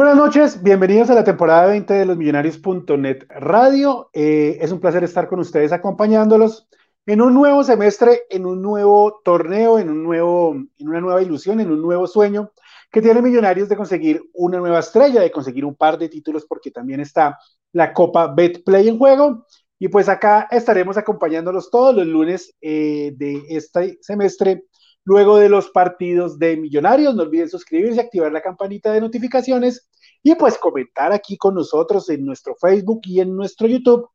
Buenas noches, bienvenidos a la temporada 20 de los Millonarios.net Radio. Eh, es un placer estar con ustedes acompañándolos en un nuevo semestre, en un nuevo torneo, en, un nuevo, en una nueva ilusión, en un nuevo sueño que tiene Millonarios de conseguir una nueva estrella, de conseguir un par de títulos, porque también está la Copa Betplay en juego. Y pues acá estaremos acompañándolos todos los lunes eh, de este semestre luego de los partidos de Millonarios. No olviden suscribirse, activar la campanita de notificaciones y pues comentar aquí con nosotros en nuestro Facebook y en nuestro YouTube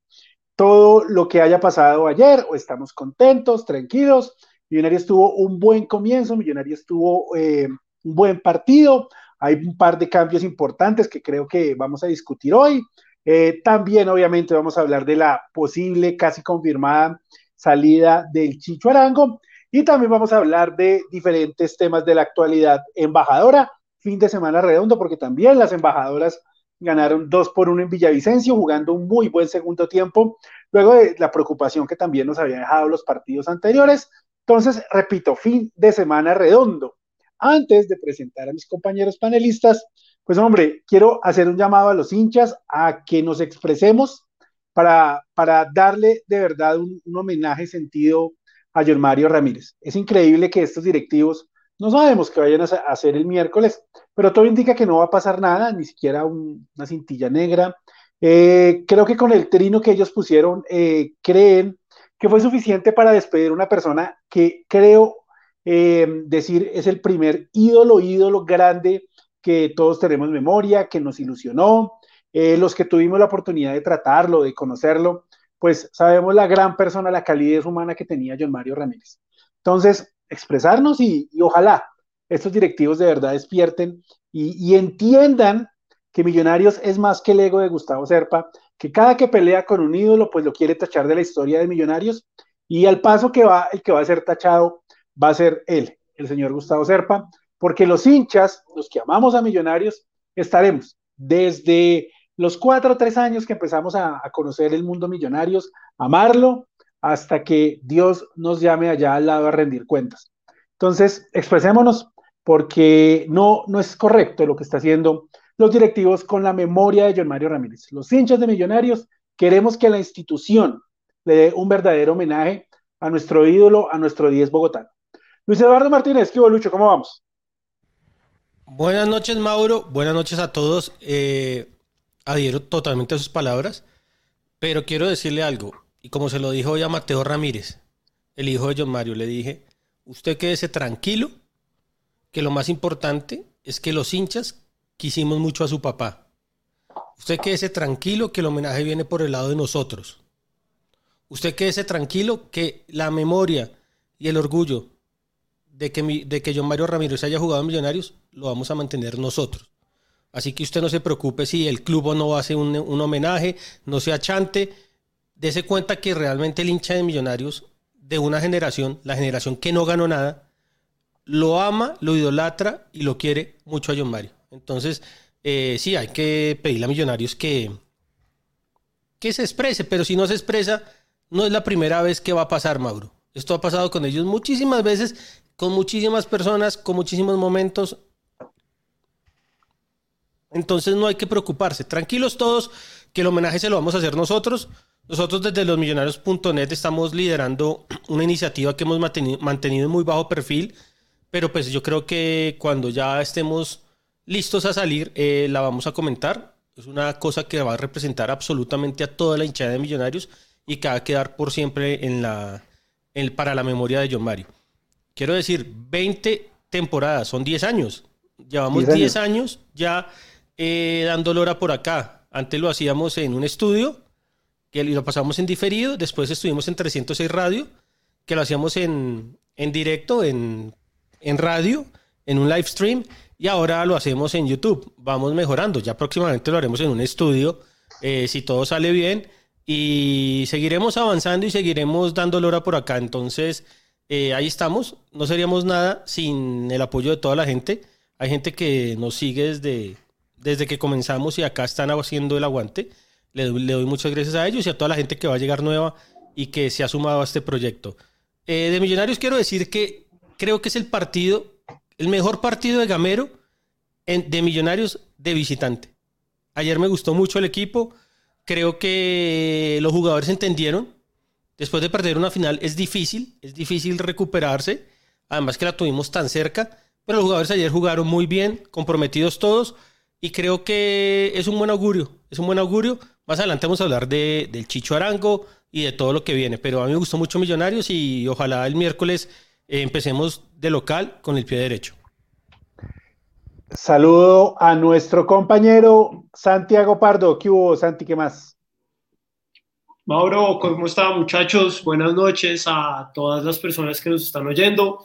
todo lo que haya pasado ayer o estamos contentos, tranquilos. Millonarios tuvo un buen comienzo, Millonarios tuvo eh, un buen partido. Hay un par de cambios importantes que creo que vamos a discutir hoy. Eh, también, obviamente, vamos a hablar de la posible, casi confirmada salida del Chicho Arango. Y también vamos a hablar de diferentes temas de la actualidad. Embajadora, fin de semana redondo, porque también las embajadoras ganaron dos por uno en Villavicencio, jugando un muy buen segundo tiempo, luego de la preocupación que también nos habían dejado los partidos anteriores. Entonces, repito, fin de semana redondo. Antes de presentar a mis compañeros panelistas, pues hombre, quiero hacer un llamado a los hinchas a que nos expresemos para, para darle de verdad un homenaje sentido a John Mario Ramírez. Es increíble que estos directivos no sabemos qué vayan a hacer el miércoles, pero todo indica que no va a pasar nada, ni siquiera una cintilla negra. Eh, creo que con el trino que ellos pusieron, eh, creen que fue suficiente para despedir una persona que creo eh, decir es el primer ídolo, ídolo grande que todos tenemos memoria, que nos ilusionó, los que tuvimos la oportunidad de tratarlo, de conocerlo, pues sabemos la gran persona, la calidez humana que tenía John Mario Ramírez. Entonces, expresarnos y, ojalá estos directivos de verdad despierten y, entiendan que Millonarios es más que el ego de Gustavo Serpa, que cada que pelea con un ídolo, pues lo quiere tachar de la historia de Millonarios, y al paso que va, el que va a ser tachado va a ser él, el señor Gustavo Serpa, porque los hinchas, los que amamos a Millonarios, estaremos desde los cuatro o tres años que empezamos a, conocer el mundo millonarios, amarlo, hasta que Dios nos llame allá al lado a rendir cuentas. Entonces, expresémonos porque no, no es correcto lo que está haciendo los directivos con la memoria de John Mario Ramírez. Los hinchas de Millonarios queremos que la institución le dé un verdadero homenaje a nuestro ídolo, a nuestro 10 bogotano. Luis Eduardo Martínez, ¿qué Lucho? ¿Cómo vamos? Buenas noches, Mauro. Buenas noches a todos. Eh, adhiero totalmente a sus palabras, pero quiero decirle algo, y como se lo dijo hoy a Mateo Ramírez, el hijo de John Mario, le dije, usted quédese tranquilo, que lo más importante es que los hinchas quisimos mucho a su papá. Usted quédese tranquilo que el homenaje viene por el lado de nosotros. Usted quédese tranquilo que la memoria y el orgullo de que, de que John Mario Ramírez haya jugado en Millonarios lo vamos a mantener nosotros. Así que usted no se preocupe si el club no hace un, un homenaje, no se achante. Dese cuenta que realmente el hincha de Millonarios de una generación, la generación que no ganó nada, lo ama, lo idolatra y lo quiere mucho a John Mario. Entonces, eh, sí, hay que pedirle a Millonarios que, que se exprese, pero si no se expresa, no es la primera vez que va a pasar, Mauro. Esto ha pasado con ellos muchísimas veces, con muchísimas personas, con muchísimos momentos. Entonces no hay que preocuparse. Tranquilos todos, que el homenaje se lo vamos a hacer nosotros. Nosotros desde losmillonarios.net estamos liderando una iniciativa que hemos mantenido, mantenido en muy bajo perfil, pero pues yo creo que cuando ya estemos listos a salir, eh, la vamos a comentar. Es una cosa que va a representar absolutamente a toda la hinchada de Millonarios y que va a quedar por siempre en la, para la memoria de John Mario. Quiero decir, 20 temporadas, son 10 años. Llevamos 10 años. ya eh, dando hora por acá. Antes lo hacíamos en un estudio, que lo pasamos en diferido, después estuvimos en 306 Radio, que lo hacíamos en, en directo, en, en radio, en un live stream, y ahora lo hacemos en YouTube. Vamos mejorando. Ya próximamente lo haremos en un estudio, eh, si todo sale bien. Y seguiremos avanzando y seguiremos dando hora por acá. Entonces, eh, ahí estamos. No seríamos nada sin el apoyo de toda la gente. Hay gente que nos sigue desde, desde que comenzamos y acá están haciendo el aguante. Le, doy muchas gracias a ellos y a toda la gente que va a llegar nueva y que se ha sumado a este proyecto. Eh, de Millonarios quiero decir que creo que es el partido el mejor partido de Gamero en, de Millonarios de visitante. Ayer me gustó mucho el equipo. Creo que los jugadores entendieron. Después de perder una final es difícil, es difícil recuperarse. Además que la tuvimos tan cerca. Pero los jugadores ayer jugaron muy bien, comprometidos todos. Y creo que es un buen augurio. Es un buen augurio. Más adelante vamos a hablar de, del Chicho Arango y de todo lo que viene. Pero a mí me gustó mucho Millonarios y ojalá el miércoles eh, empecemos de local con el pie derecho. Saludo a nuestro compañero Santiago Pardo. ¿Qué hubo, Santi? ¿Qué más? Mauro, ¿cómo están muchachos? Buenas noches a todas las personas que nos están oyendo.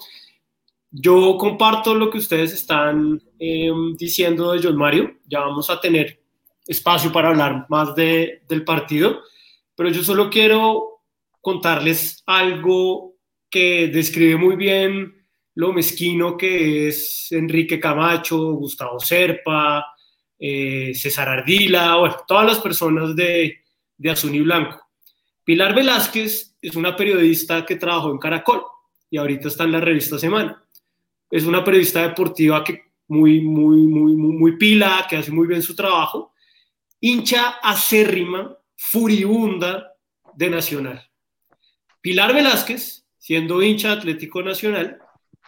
Yo comparto lo que ustedes están em, diciendo de John Mario. Ya vamos a tener espacio para hablar más de, del partido, pero yo solo quiero contarles algo que describe muy bien lo mezquino que es Enrique Camacho, Gustavo Serpa, eh, César Ardila, bueno, todas las personas de, de Azul y Blanco. Pilar Velázquez es una periodista que trabajó en Caracol y ahorita está en la revista Semana. Es una periodista deportiva que muy, muy, muy, muy, pila, que hace muy bien su trabajo, hincha acérrima, furibunda de Nacional. Pilar Velázquez siendo hincha Atlético Nacional,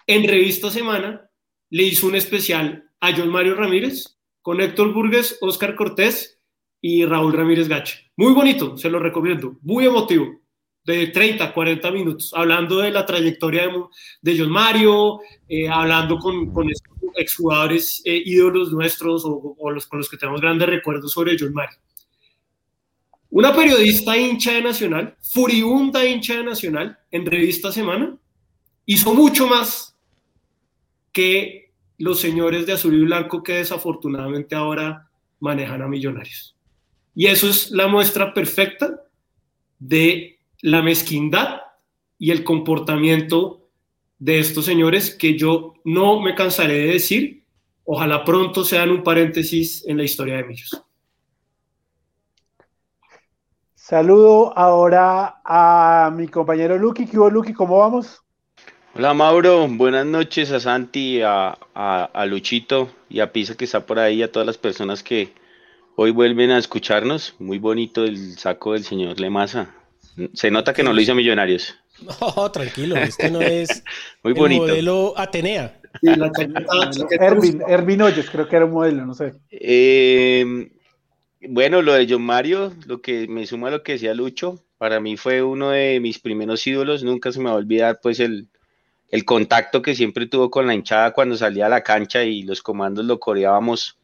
en Revista Semana le hizo un especial a John Mario Ramírez con Héctor Burgues, Oscar Cortés y Raúl Ramírez Gacha. Muy bonito, se lo recomiendo, muy emotivo, de 30, 40 minutos, hablando de la trayectoria de, John Mario, eh, hablando con, con exjugadores eh, ídolos nuestros o, los, con los que tenemos grandes recuerdos sobre John Mario. Una periodista hincha de Nacional, furibunda hincha de Nacional, en Revista Semana, hizo mucho más que los señores de azul y blanco que desafortunadamente ahora manejan a millonarios. Y eso es la muestra perfecta de la mezquindad y el comportamiento de estos señores que yo no me cansaré de decir, ojalá pronto sean un paréntesis en la historia de Millos. Saludo ahora a mi compañero Lucky. ¿Qué hubo, Lucky? ¿Cómo vamos? Hola, Mauro. Buenas noches a Santi, a, a, Luchito y a Pisa que está por ahí, a todas las personas que hoy vuelven a escucharnos. Muy bonito el saco del señor Lemasa. Se nota que no lo hizo Millonarios. No, tranquilo, este no es Muy bonito. modelo Atenea. Ervin, Ervin Hoyos, creo que era un modelo, no sé. Eh, bueno, lo de John Mario, lo que me suma a lo que decía Lucho, para mí fue uno de mis primeros ídolos, nunca se me va a olvidar pues el, contacto que siempre tuvo con la hinchada cuando salía a la cancha y los comandos lo coreábamos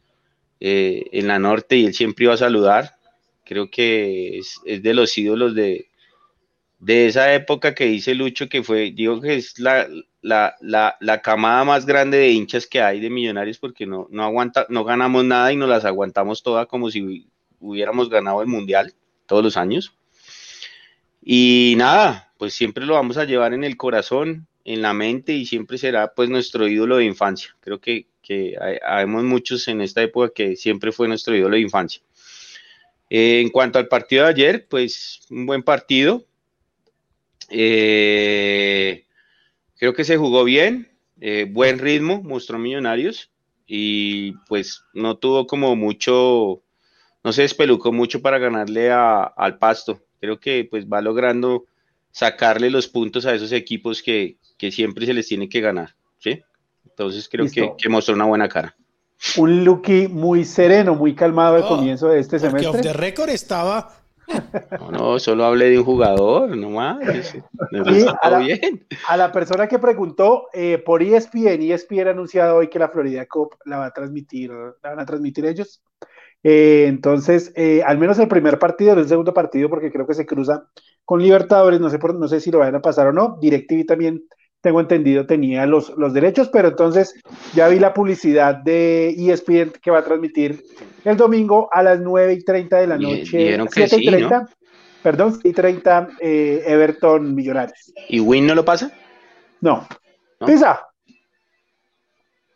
eh, en la norte y él siempre iba a saludar. Creo que es, es de los ídolos de, de esa época que dice Lucho, que fue, digo que es la, la, la, la, camada más grande de hinchas que hay de millonarios porque no, no, aguanta, no ganamos nada y nos las aguantamos todas como si hubiéramos ganado el mundial todos los años. Y nada, pues siempre lo vamos a llevar en el corazón, en la mente y siempre será pues nuestro ídolo de infancia. Creo que, que hay, muchos en esta época que siempre fue nuestro ídolo de infancia. Eh, en cuanto al partido de ayer, pues un buen partido. Eh, creo que se jugó bien, eh, buen ritmo, mostró Millonarios y pues no tuvo como mucho, no se despelucó mucho para ganarle a, al Pasto. Creo que pues va logrando sacarle los puntos a esos equipos que, que siempre se les tiene que ganar, ¿sí? Entonces creo que, que, mostró una buena cara. Un Lucky muy sereno, muy calmado al comienzo de este semestre. Off the record estaba no, no, solo hablé de un jugador, nomás. a, la, bien. a la persona que preguntó eh, por ESPN, ESPN ha anunciado hoy que la Florida Cup la va a transmitir, la van a transmitir ellos. Eh, entonces, eh, al menos el primer partido, el segundo partido, porque creo que se cruza con Libertadores, no sé, por, no sé si lo van a pasar o no. DirecTV también tengo entendido, tenía los, los derechos, pero entonces ya vi la publicidad de ESPN que va a transmitir el domingo a las 9 y 30 de la noche. 7 y 30, perdón, 7 y 30 eh, Everton Millonarios. ¿Y Win no lo pasa? No. Pisa.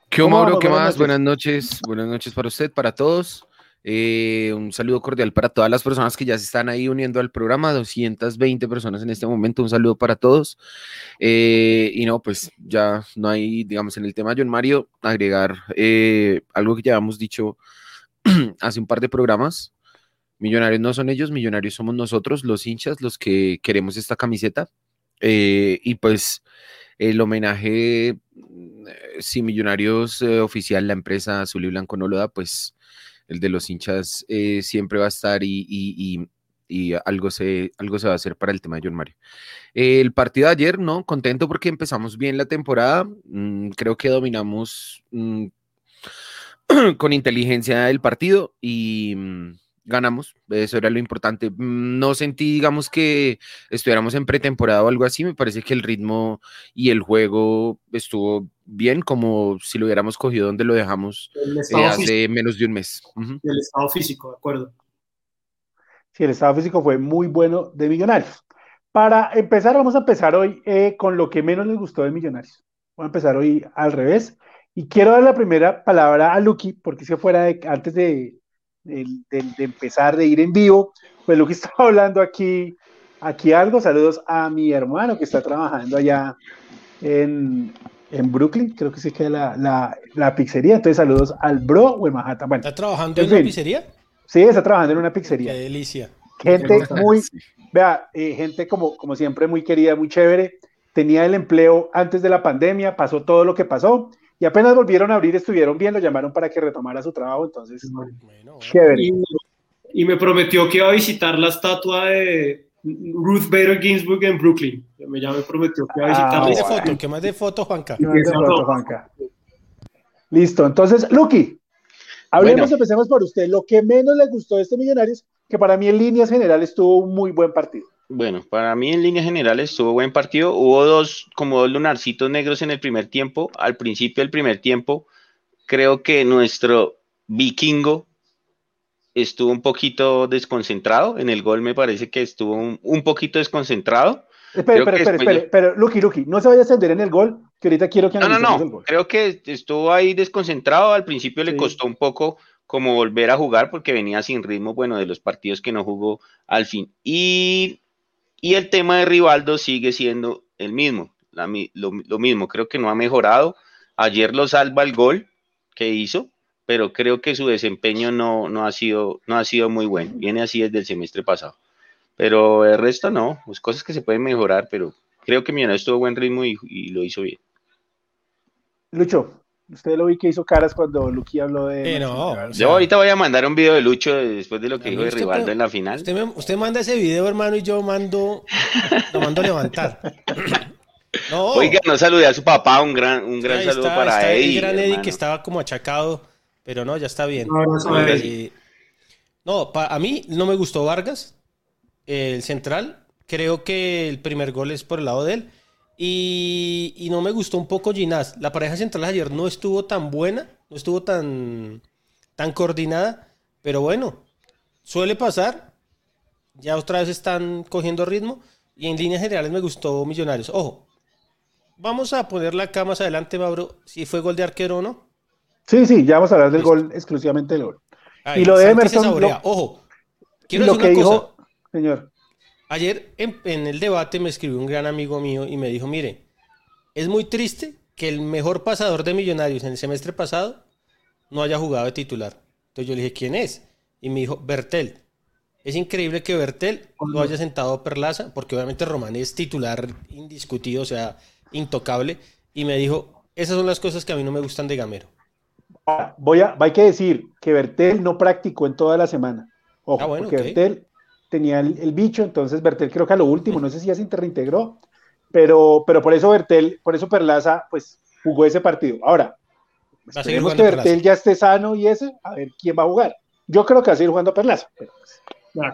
¿Qué Mauro? ¿Qué más? Buenas noches. Buenas noches para usted, para todos. Eh, un saludo cordial para todas las personas que ya se están ahí uniendo al programa, 220 personas en este momento, un saludo para todos. Eh, y no, pues ya no hay, digamos, en el tema John Mario, agregar eh, algo que ya hemos dicho hace un par de programas. Millonarios no son ellos, millonarios somos nosotros, los hinchas, los que queremos esta camiseta. y pues el homenaje, si Millonarios oficial, la empresa Azul y Blanco no lo da, pues el de los hinchas eh, siempre va a estar y, algo, se, algo se va a hacer para el tema de John Mario. el partido de ayer, ¿no? Contento porque empezamos bien la temporada. Mm, creo que dominamos mm, con inteligencia el partido y mm, ganamos, eso era lo importante. No sentí, digamos, que estuviéramos en pretemporada o algo así, me parece que el ritmo y el juego estuvo bien, como si lo hubiéramos cogido donde lo dejamos eh, hace menos de un mes. El estado físico, de acuerdo. Sí, el estado físico fue muy bueno de Millonarios. Para empezar, vamos a empezar hoy eh, con lo que menos les gustó de Millonarios. Vamos a empezar hoy al revés. Y quiero dar la primera palabra a Lucky, porque si fuera de, antes de, de, empezar, de ir en vivo, pues Lucky estaba hablando aquí, aquí algo. Saludos a mi hermano que está trabajando allá en, en Brooklyn, creo que sí queda la, la, la, pizzería. Entonces, saludos al bro o en Manhattan. Bueno, ¿Está trabajando en, una pizzería? Sí, está trabajando en una pizzería. Qué delicia. Gente muy, vea, eh, gente como, como siempre muy querida, muy chévere. Tenía el empleo antes de la pandemia, pasó todo lo que pasó y apenas volvieron a abrir, estuvieron bien, lo llamaron para que retomara su trabajo. Entonces, bueno, chévere. y me prometió que iba a visitar la estatua de, Ruth Bader Ginsburg en Brooklyn. Me, ya me prometió que iba a visitar. Ah, foto, que más de foto, Juanca. Juanca. Listo, entonces, Lucky, hablemos, empecemos por usted. Lo que menos le gustó de este Millonarios, que para mí en líneas generales tuvo un muy buen partido. Bueno, para mí en líneas generales tuvo buen partido. Hubo dos, como dos lunarcitos negros en el primer tiempo. Al principio del primer tiempo, creo que nuestro vikingo estuvo un poquito desconcentrado. En el gol me parece que estuvo un, poquito desconcentrado. Espera, espera, espera, espera, pero Lucky, Lucky, no se vaya a ascender en el gol, que ahorita quiero que No, no, no, creo que estuvo ahí desconcentrado. Al principio le costó un poco como volver a jugar porque venía sin ritmo, bueno, de los partidos que no jugó al fin. Y, y el tema de Rivaldo sigue siendo el mismo, lo, lo mismo, creo que no ha mejorado. Ayer lo salva el gol que hizo, pero creo que su desempeño no, no, ha, sido, no ha sido muy bueno. Viene así desde el semestre pasado. Pero el resto no, pues cosas que se pueden mejorar, pero creo que Millonarios estuvo buen ritmo y, lo hizo bien. Lucho, usted lo vi que hizo caras cuando Luqui habló de. Eh, no, Yo ahorita voy a mandar un video de Lucho después de lo que dijo de Rivaldo en la final. Usted, manda ese video, hermano, y yo mando. lo mando a levantar. no. Oiga, no saludé a su papá, un gran, un gran saludo para Eddie. El gran Eddie que estaba como achacado pero no, ya está bien. No, no, no, Eh, a mí no me gustó Vargas, el central. Creo que el primer gol es por el lado de él. Y, y no me gustó un poco Ginás. La pareja central ayer no estuvo tan buena, no estuvo tan, tan coordinada, pero bueno, suele pasar. Ya otra vez están cogiendo ritmo y en líneas generales me gustó Millonarios. Ojo, vamos a ponerla acá más adelante, Mauro, si fue gol de arquero o no. Sí, sí, ya vamos a hablar del gol, exclusivamente del gol. Y lo de Emerson, lo- Ojo, quiero lo decir que una cosa. dijo, señor, Ayer en, en el debate me escribió un gran amigo mío y me dijo, mire, es muy triste que el mejor pasador de Millonarios en el semestre pasado no haya jugado de titular. Entonces yo le dije, ¿quién es? Y me dijo, Bertel. Es increíble que Bertel lo haya sentado a Perlaza, porque obviamente Román es titular indiscutido, o sea, intocable. Y me dijo, esas son las cosas que a mí no me gustan de Gamero. Ahora, voy a, hay que decir que Bertel no practicó en toda la semana. Ojo, Ah, bueno, porque ok. Bertel tenía el, el bicho, entonces Bertel creo que a lo último, no sé si ya se reintegró, pero, pero por eso Bertel, por eso Perlaza, pues jugó ese partido. Ahora, a esperemos que Bertel Perlaza. ya esté sano y ese, a ver quién va a jugar. Yo creo que va a seguir jugando Perlaza. pero,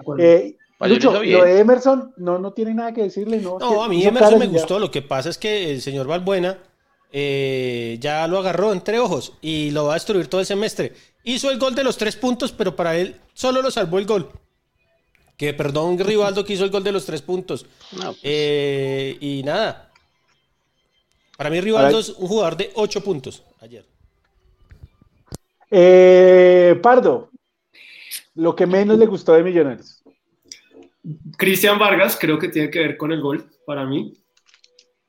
pues, eh, Lucho, lo de Emerson, no, no tiene nada que decirle, no. No, a mí Emerson me ya. gustó. Lo que pasa es que el señor Valbuena eh, ya lo agarró entre ojos y lo va a destruir todo el semestre. Hizo el gol de los tres puntos, pero para él solo lo salvó el gol. Que perdón, Rivaldo que hizo el gol de los tres puntos. No, pues, Eh, y nada. Para mí Rivaldo es un jugador de ocho puntos ayer. Eh, Pardo, lo que menos le gustó de Millonarios. Cristian Vargas creo que tiene que ver con el gol para mí.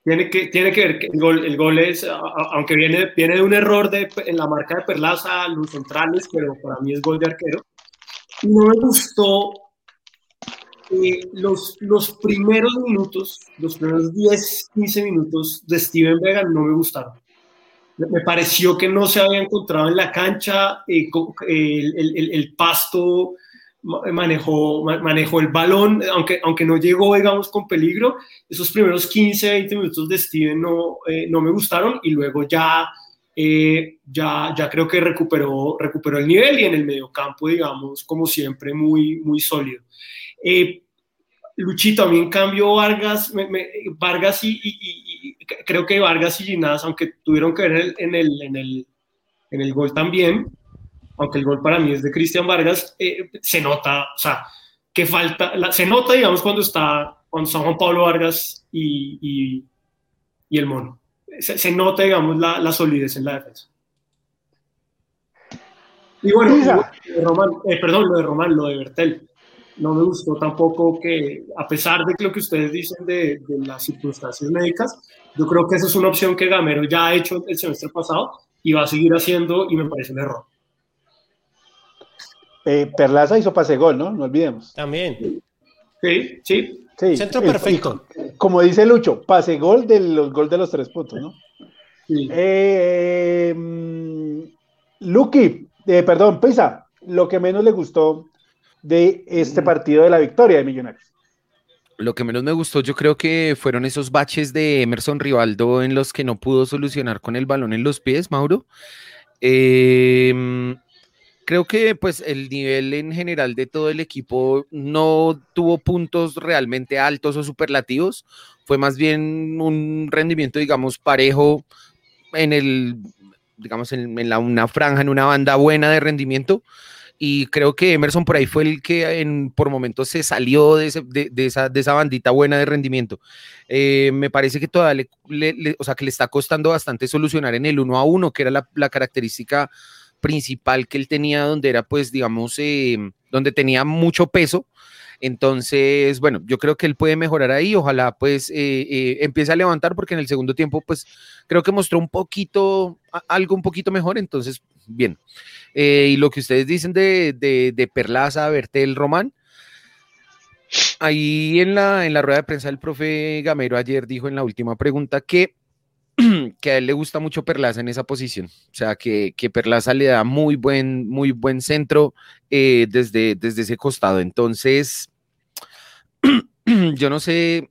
Tiene que, tiene que ver que el gol, el gol es, aunque viene, viene de un error de, en la marca de Perlaza, los centrales, pero para mí es gol de arquero. No me gustó eh, los, los primeros minutos, los primeros 10, 15 minutos de Steven Vega no me gustaron. Me pareció que no se había encontrado en la cancha, eh, co- el, el- el- el pasto manejó, ma- manejó el balón, aunque, aunque no llegó, digamos, con peligro. Esos primeros 15, 20 minutos de Steven no, eh, no me gustaron y luego ya, eh, ya, ya creo que recuperó, recuperó el nivel y en el mediocampo, digamos, como siempre, muy, muy sólido. Eh, Luchito, a mí en cambio Vargas, me- me- Vargas y, creo que Vargas y Ginás, aunque tuvieron que ver el, en el, en el, en el gol también, aunque el gol para mí es de Cristian Vargas, eh, se nota, o sea, que falta, la- se nota, digamos, cuando está, cuando está Juan Pablo Vargas y, y, y el mono. Se, se nota, digamos, la, la solidez en la defensa. Y bueno, lo de Román, eh, perdón, lo de Román, lo de Bertel. No me gustó tampoco que, a pesar de lo que ustedes dicen de, de las circunstancias médicas, yo creo que esa es una opción que Gamero ya ha hecho el semestre pasado y va a seguir haciendo y me parece un error. Eh, Perlaza hizo pase gol, ¿no? No olvidemos. También. Sí, sí, Sí, Centro perfecto. y como dice Lucho, pase gol de los gol de los tres puntos, ¿no? sí. Eh, mm, Lucky, eh, perdón, Pisa, lo que menos le gustó de este partido de la victoria de Millonarios. Lo que menos me gustó, yo creo que fueron esos baches de Emerson Rivaldo en los que no pudo solucionar con el balón en los pies, Mauro. Eh, creo que pues el nivel en general de todo el equipo no tuvo puntos realmente altos o superlativos. Fue más bien un rendimiento, digamos, parejo en el, digamos, en, en la, una franja, en una banda buena de rendimiento y creo que Emerson por ahí fue el que en, por momentos se salió de, ese- de- de esa, de esa bandita buena de rendimiento. Eh, me parece que todavía le, le- le- o sea, que le está costando bastante solucionar en el uno a uno, que era la, la característica principal que él tenía, donde era, pues, digamos, eh, donde tenía mucho peso. Entonces, bueno, yo creo que él puede mejorar ahí. Ojalá, pues, eh, eh, empiece a levantar, porque en el segundo tiempo, pues, creo que mostró un poquito, algo un poquito mejor. Entonces, bien. Eh, y lo que ustedes dicen de, de, de Perlaza, Bertel, Román, ahí en la, en la rueda de prensa del profe Gamero ayer dijo en la última pregunta que, que a él le gusta mucho Perlaza en esa posición. O sea, que, que Perlaza le da muy buen, muy buen centro eh, desde, desde ese costado. Entonces, yo no sé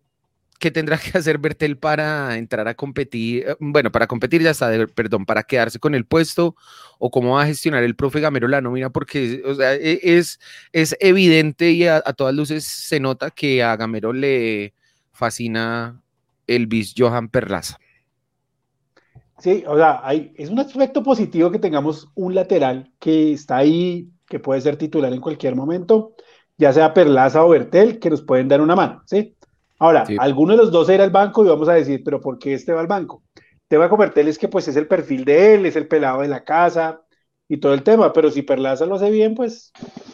¿qué tendrá que hacer Bertel para entrar a competir? Eh, Bueno, para competir ya está, perdón, para quedarse con el puesto o cómo va a gestionar el profe Gamero la nómina, porque e- es, es evidente y a, a todas luces se nota que a Gamero le fascina el bis Johan Perlaza. Sí, o sea, hay, es un aspecto positivo que tengamos un lateral que está ahí, que puede ser titular en cualquier momento, ya sea Perlaza o Bertel, que nos pueden dar una mano, ¿sí? Ahora, Sí. alguno de los dos era al banco y vamos a decir, pero ¿por qué este va al banco? El tema con Bertel es que pues es el perfil de él, es el pelado de la casa y todo el tema, pero si Perlaza lo hace bien, pues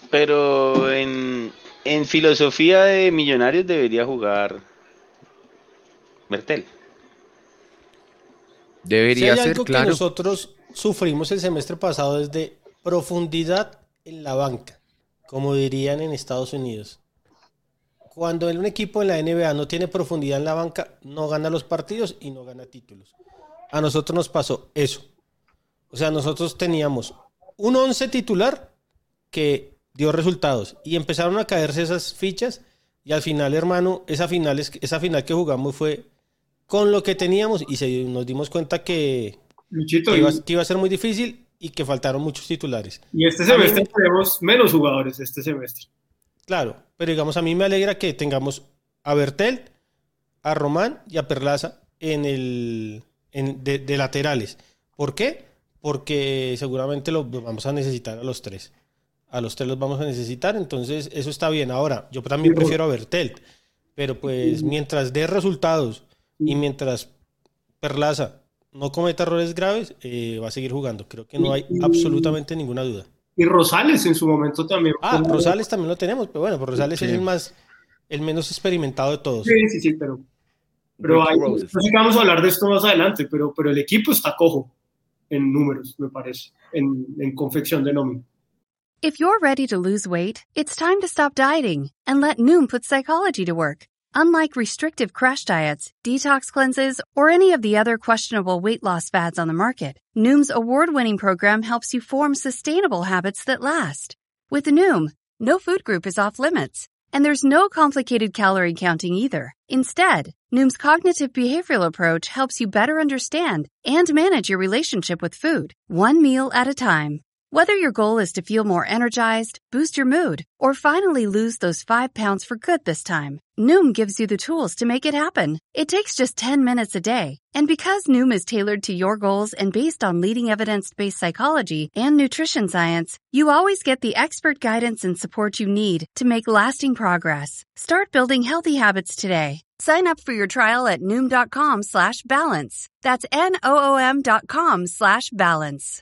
Pero en, en filosofía de Millonarios debería jugar Bertel. Si Debería hay ser, algo que claro. nosotros sufrimos el semestre pasado es de profundidad en la banca, como dirían en Estados Unidos. Cuando un equipo en la NBA no tiene profundidad en la banca, no gana los partidos y no gana títulos. A nosotros nos pasó eso. O sea, nosotros teníamos un 11 titular que dio resultados y empezaron a caerse esas fichas y al final, hermano, esa final, es- esa final que jugamos fue con lo que teníamos y se, nos dimos cuenta que, Luchito, que y, iba, que iba a ser muy difícil y que faltaron muchos titulares. y este mí semestre me- tenemos menos jugadores este semestre. Claro, pero digamos, a mí me alegra que tengamos a Bertel, a Román y a Perlaza en el en- de, de laterales. ¿Por qué? Porque seguramente los vamos a necesitar a los tres. A los tres los vamos a necesitar, entonces eso está bien. Ahora, yo también prefiero a Bertel, pero pues mientras dé resultados y mientras Perlaza no cometa errores graves, eh, va a seguir jugando. Creo que no hay absolutamente ninguna duda. Y Rosales en su momento también. Ah, Rosales también lo tenemos, pero bueno, pues Rosales Sí. es el más, el menos experimentado de todos. Sí, sí, sí, pero, pero hay, no sé que vamos a hablar de esto más adelante, pero, pero el equipo está cojo en números, me parece, en, en confección de nómina. If you're ready to lose weight, it's time to stop dieting and let Noom put psychology to work. Unlike restrictive crash diets, detox cleanses, or any of the other questionable weight loss fads on the market, Noom's award-winning program helps you form sustainable habits that last. With Noom, no food group is off limits, and there's no complicated calorie counting either. Instead, Noom's cognitive behavioral approach helps you better understand and manage your relationship with food, one meal at a time. Whether your goal is to feel more energized, boost your mood, or finally lose those five pounds for good this time, Noom gives you the tools to make it happen. It takes just 10 minutes a day. And because Noom is tailored to your goals and based on leading evidence based psychology and nutrition science, you always get the expert guidance and support you need to make lasting progress. Start building healthy habits today. Sign up for your trial at Noom.com slash balance. That's N-O-O-M dot com slash balance.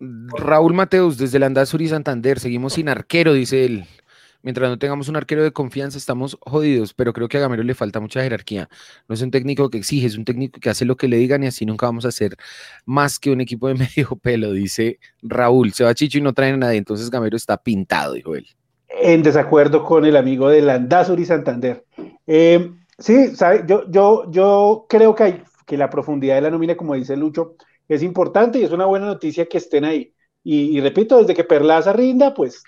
Raúl Mateus, desde Landazur y Santander, seguimos sin arquero, dice él. Mientras no tengamos un arquero de confianza, estamos jodidos, pero creo que a Gamero le falta mucha jerarquía. No es un técnico que exige, es un técnico que hace lo que le digan y así nunca vamos a ser más que un equipo de medio pelo, dice Raúl. Se va Chicho y no traen a nadie, entonces Gamero está pintado, dijo él. en desacuerdo con el amigo de Landazur y Santander. Eh, sí, yo, yo, yo creo que, hay, que la profundidad de la nómina, como dice Lucho, es importante y es una buena noticia que estén ahí. Y, y repito, desde que Perlaza rinda, pues,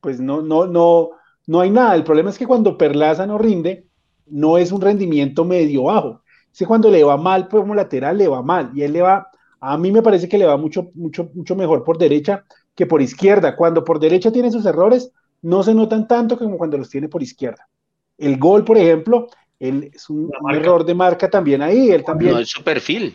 pues no, no, no, no hay nada. El problema es que cuando Perlaza no rinde, no es un rendimiento medio bajo. Es cuando le va mal pues, como lateral, le va mal. Y él le va, a mí me parece que le va mucho, mucho, mucho mejor por derecha que por izquierda. Cuando por derecha tiene sus errores, no se notan tanto como cuando los tiene por izquierda. El gol, por ejemplo, Él es un, un error de marca también ahí. Él también. No es su perfil.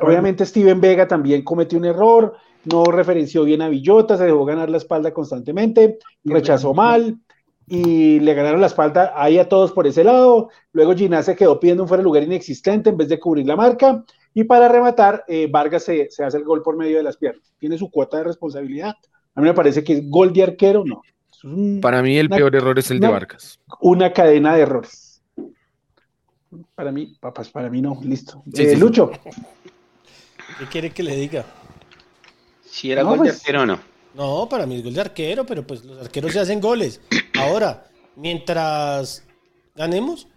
Obviamente Steven Vega también cometió un error, no referenció bien a Villota, se dejó ganar la espalda constantemente, rechazó mal y le ganaron la espalda ahí a todos por ese lado. Luego Ginás se quedó pidiendo un fuera de lugar inexistente en vez de cubrir la marca. Y para rematar, eh, Vargas se, se hace el gol por medio de las piernas. Tiene su cuota de responsabilidad. A mí me parece que es gol de arquero, no. Un- Para mí el una- peor error es el de Vargas. una cadena de errores. Para mí, papas, para mí no, listo. Sí, Eh, sí, sí. ¿Qué quiere que le diga? Si era No, gol de pues- arquero o no. No, para mí es gol de arquero, pero pues los arqueros se hacen goles. Ahora, mientras ganemos,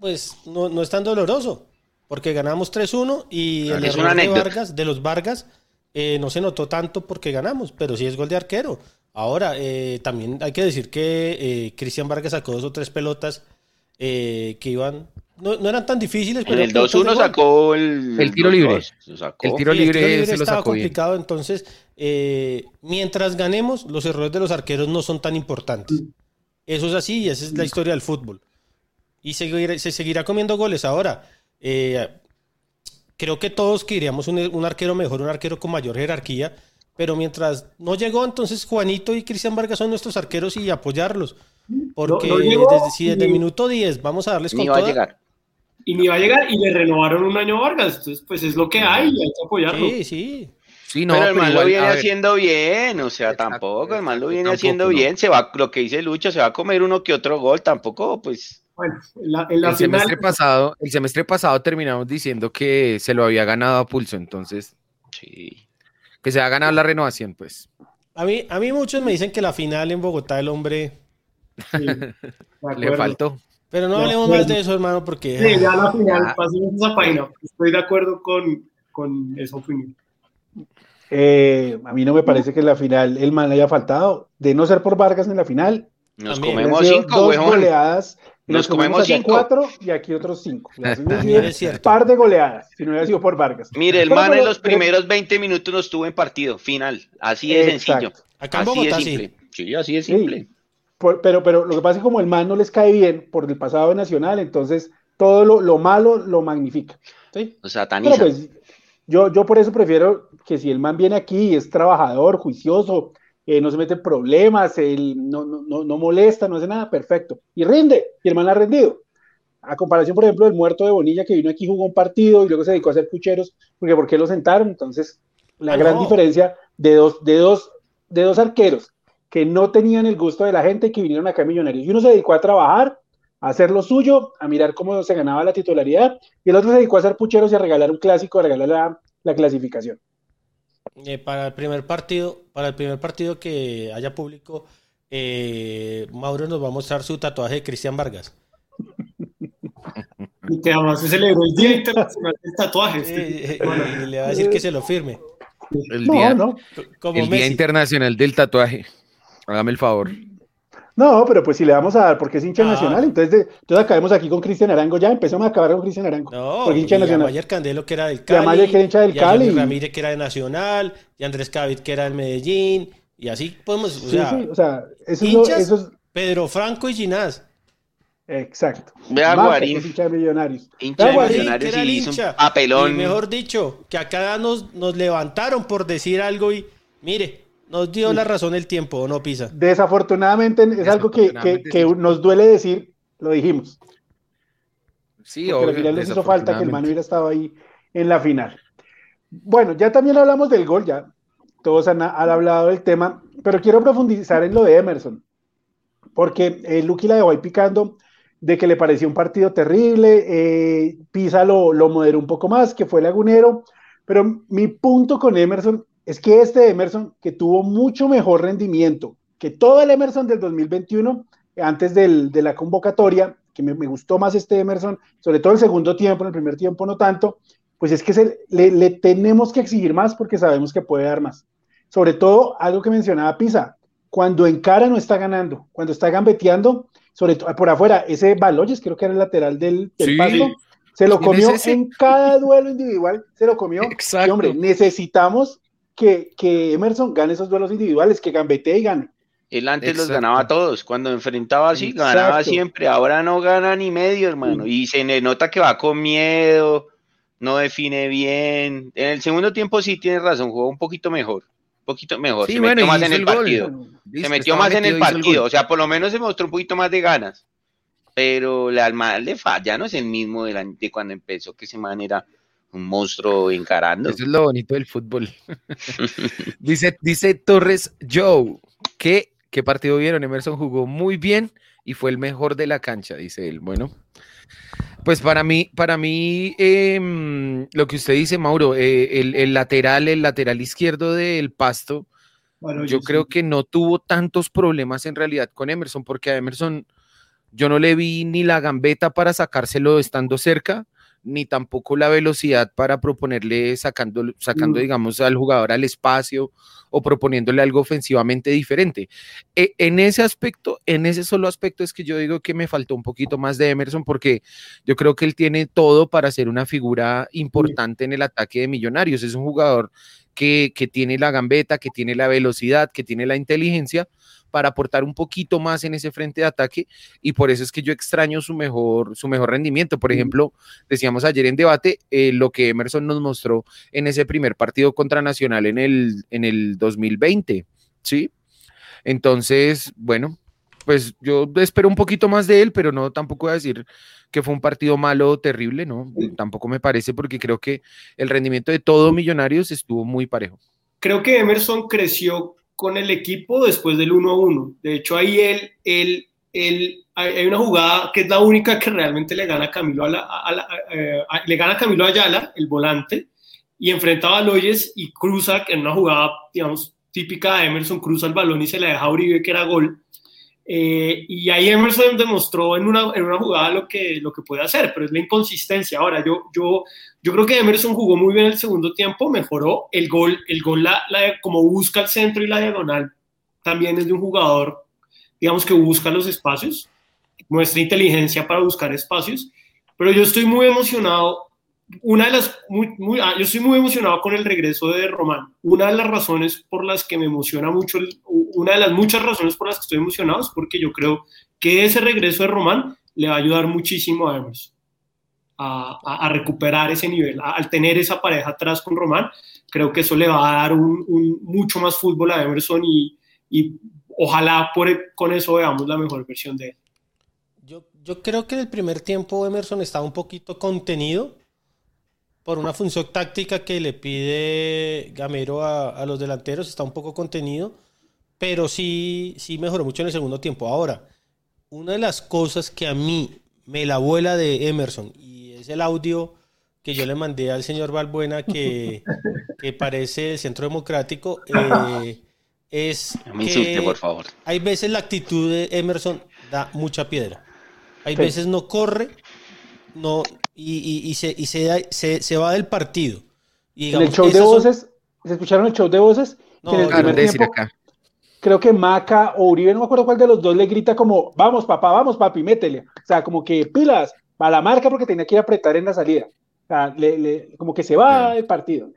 pues no, no es tan doloroso, porque ganamos 3-1 y el Es error de. Vargas, de los Vargas eh, no se notó tanto porque ganamos, pero sí es gol de arquero. Ahora, eh, también hay que decir que eh, Cristian Vargas sacó dos o tres pelotas eh, que iban, no, no eran tan difíciles, En pero el pelotas de 2-1 gol. sacó el, El tiro libre. 2-2, lo sacó. El tiro libre se lo estaba sacó bien. complicado, entonces eh, mientras ganemos, los errores de los arqueros no son tan importantes. Eso es así y esa es la historia del fútbol. Y se seguirá comiendo goles ahora. eh, creo que todos queríamos un, un arquero mejor, un arquero con mayor jerarquía, pero mientras no llegó, entonces Juanito y Cristian Vargas son nuestros arqueros y apoyarlos. Porque no llegó desde, si desde y- el minuto 10 vamos a darles con va a llegar. Y ni va a llegar y le renovaron un año a Vargas. Entonces, pues es lo que hay y hay que apoyarlo. Sí, sí. Sí, no, pero el igual, lo viene a haciendo bien, o sea, Exacto, tampoco, el man lo viene tampoco, haciendo no. bien, se va, lo que dice Lucho, se va a comer uno que otro gol, tampoco, pues, Bueno, en la, en la el final. semestre pasado, el semestre pasado terminamos diciendo que se lo había ganado a pulso, entonces sí. que se ha ganado la renovación, pues. A mí, a mí muchos me dicen que la final en Bogotá el hombre... sí, Le faltó. Pero no hablemos más de eso, hermano, porque... Sí, ya la final, Ah. pasemos esa página. Estoy de acuerdo con, con esa opinión. eh, a mí no me parece que en la final el man haya faltado. De no ser por Vargas en la final, Nos También. comemos cinco, dos goleadas. y Nos comemos allá cinco. cuatro y aquí otros cinco. Es un par de goleadas, si no hubiera sido por Vargas. Mire, el man en los primeros 20 minutos no estuvo en partido, final, así de Exacto. sencillo. Acá en así Bogotá de sí. simple. Sí, así de Sí. Por- pero, pero lo que pasa es que como el man no les cae bien por el pasado de Nacional, entonces todo lo, lo malo lo magnifica. ¿sí? O. Pero pues yo, yo por eso prefiero que si el man viene aquí y es trabajador, juicioso, eh, no se mete en problemas, él no, no, no, no molesta, no hace nada, perfecto. Y rinde, y el man ha rendido. A comparación, por ejemplo, del muerto de Bonilla que vino aquí, jugó un partido y luego se dedicó a hacer pucheros, porque ¿por qué lo sentaron? Entonces, la Ah, gran no. diferencia de dos, de, dos, de dos arqueros que no tenían el gusto de la gente y que vinieron acá a Millonarios. Y uno se dedicó a trabajar, a hacer lo suyo, a mirar cómo se ganaba la titularidad, y el otro se dedicó a hacer pucheros y a regalar un clásico, a regalar la, la clasificación. Eh, para el primer partido, para el primer partido que haya público, eh, Mauro nos va a mostrar su tatuaje de Cristian Vargas. Y que además se celebró el Día Internacional del Tatuaje. Eh, este- eh, y le va a decir que se lo firme. El No, día, no, Como el día internacional del tatuaje. Hágame el favor. no, pero pues si le vamos a dar, porque es hincha Ah. nacional, entonces, de- entonces acabemos aquí con Cristian Arango, ya empezamos a acabar con Cristian Arango, No, porque es hincha y nacional. Mayer Candelo que era del Y Cali, Mayer, que era hincha del y Cali. Ramírez que era de Nacional, y Andrés Cavit que era del Medellín, y así podemos, o Sí, sea, sí, o sea, eso es, lo- hinchas, eso es Pedro Franco y Ginás. exacto. Vea, Guarín. hincha de Millonarios. Hincha de Guarín, Millonarios que era el y hizo un hincha. papelón. Y mejor dicho, que acá nos, nos levantaron por decir algo y mire, nos dio la razón el tiempo, ¿o no, Pisa? Desafortunadamente es algo que, que, nos duele decir, lo dijimos. Sí, porque al final les hizo falta que el man hubiera estado ahí en la final. Bueno, ya también hablamos del gol, ya todos han, han hablado del tema, pero quiero profundizar en lo de Emerson, porque eh, Lucky la dejó ahí picando de que le pareció un partido terrible, eh, Pisa lo, lo moderó un poco más, que fue lagunero, pero mi punto con Emerson es que este Emerson, que tuvo mucho mejor rendimiento que todo el Emerson del 2021, antes del- de la convocatoria, que me, me gustó más este Emerson, sobre todo el segundo tiempo, en el primer tiempo no tanto, pues es que se- le, le tenemos que exigir más porque sabemos que puede dar más. Sobre todo, algo que mencionaba Pisa, cuando encara no está ganando, cuando está gambeteando, sobre todo por afuera, ese Baloyes, creo que era el lateral del, del Sí. Pasto, se lo ¿Quién es comió en cada duelo individual, se lo comió. Exacto. Y, hombre, necesitamos que, que Emerson gane esos duelos individuales, que gambetee y gane. Él antes los ganaba a todos. Cuando enfrentaba así, ganaba siempre. Ahora no gana ni medio, hermano. Y se le nota que va con miedo, no define bien. En el segundo tiempo sí tiene razón, jugó un poquito mejor. Un poquito mejor. Sí, se bueno, metió más en el partido. Se metió más en el partido. O sea, por lo menos se mostró un poquito más de ganas. Pero le, al man le falla, no es el mismo de, la- de cuando empezó, que ese man era un monstruo encarando. Eso es lo bonito del fútbol. dice, dice Torres Joe, ¿qué, ¿qué partido vieron? Emerson jugó muy bien y fue el mejor de la cancha, dice él. Bueno, pues para mí, para mí, em, lo que usted dice, Mauro, eh, el, el lateral, el lateral izquierdo del Pasto, Bueno, yo creo que no tuvo tantos problemas en realidad con Emerson, porque a Emerson yo no le vi ni la gambeta para sacárselo estando cerca, ni tampoco la velocidad para proponerle sacando, sacando Mm. digamos, al jugador al espacio o proponiéndole algo ofensivamente diferente. E- en ese aspecto, en ese solo aspecto es que yo digo que me faltó un poquito más de Emerson porque yo creo que él tiene todo para ser una figura importante en el ataque de Millonarios. Es un jugador que, que tiene la gambeta, que tiene la velocidad, que tiene la inteligencia para aportar un poquito más en ese frente de ataque y por eso es que yo extraño su mejor, su mejor rendimiento. Por ejemplo, decíamos ayer en debate eh, lo que Emerson nos mostró en ese primer partido contra Nacional en el, en el 2020, ¿sí? Entonces, bueno, pues yo espero un poquito más de él, pero no tampoco voy a decir que fue un partido malo o terrible, ¿no? Tampoco me parece porque creo que el rendimiento de todo Millonarios estuvo muy parejo. Creo que Emerson creció con el equipo después del 1 a 1. De hecho, ahí él, él, él, hay una jugada que es la única que realmente le gana a Camilo, a la- a la- eh, a- le gana a Camilo Ayala, el volante, y enfrenta a Baloyes y cruza, en una jugada, digamos, típica de Emerson, cruza el balón y se la deja a Uribe, que era gol. Eh, y ahí Emerson demostró en una, en una jugada lo que, lo que puede hacer, pero es la inconsistencia. Ahora, yo, yo, yo creo que Emerson jugó muy bien el segundo tiempo, mejoró el gol, el gol la, la- como busca el centro y la diagonal, también es de un jugador, digamos que busca los espacios, muestra inteligencia para buscar espacios, pero yo estoy muy emocionado. Una de las, muy, muy- ah, yo estoy muy emocionado con el regreso de Román. Una de las razones por las que me emociona mucho, una de las muchas razones por las que estoy emocionado es porque yo creo que ese regreso de Román le va a ayudar muchísimo a Emerson a, a- a recuperar ese nivel. A- al tener esa pareja atrás con Román, creo que eso le va a dar un, un mucho más fútbol a Emerson y, y ojalá por, con eso veamos la mejor versión de él. Yo, yo creo que en el primer tiempo Emerson estaba un poquito contenido por una función táctica que le pide Gamero a, a los delanteros, está un poco contenido, pero sí, sí mejoró mucho en el segundo tiempo. Ahora, una de las cosas que a mí me la vuela de Emerson, y es el audio que yo le mandé al señor Balbuena, que, que parece el Centro Democrático, eh, es me insulte, que por favor. hay veces la actitud de Emerson da mucha piedra. Hay Sí. veces no corre, no, y, y- y se, y se, da- se, se va del partido. Y En el show de son- voces, ¿se escucharon el show de voces? No, Que en el Claro, primer tiempo, acá. creo que Maca o Uribe, no me acuerdo cuál de los dos le grita como, vamos papá, vamos papi, métele. O sea, como que pilas, a la marca porque tenía que ir a apretar en la salida. O sea, le- le- como que se va del partido.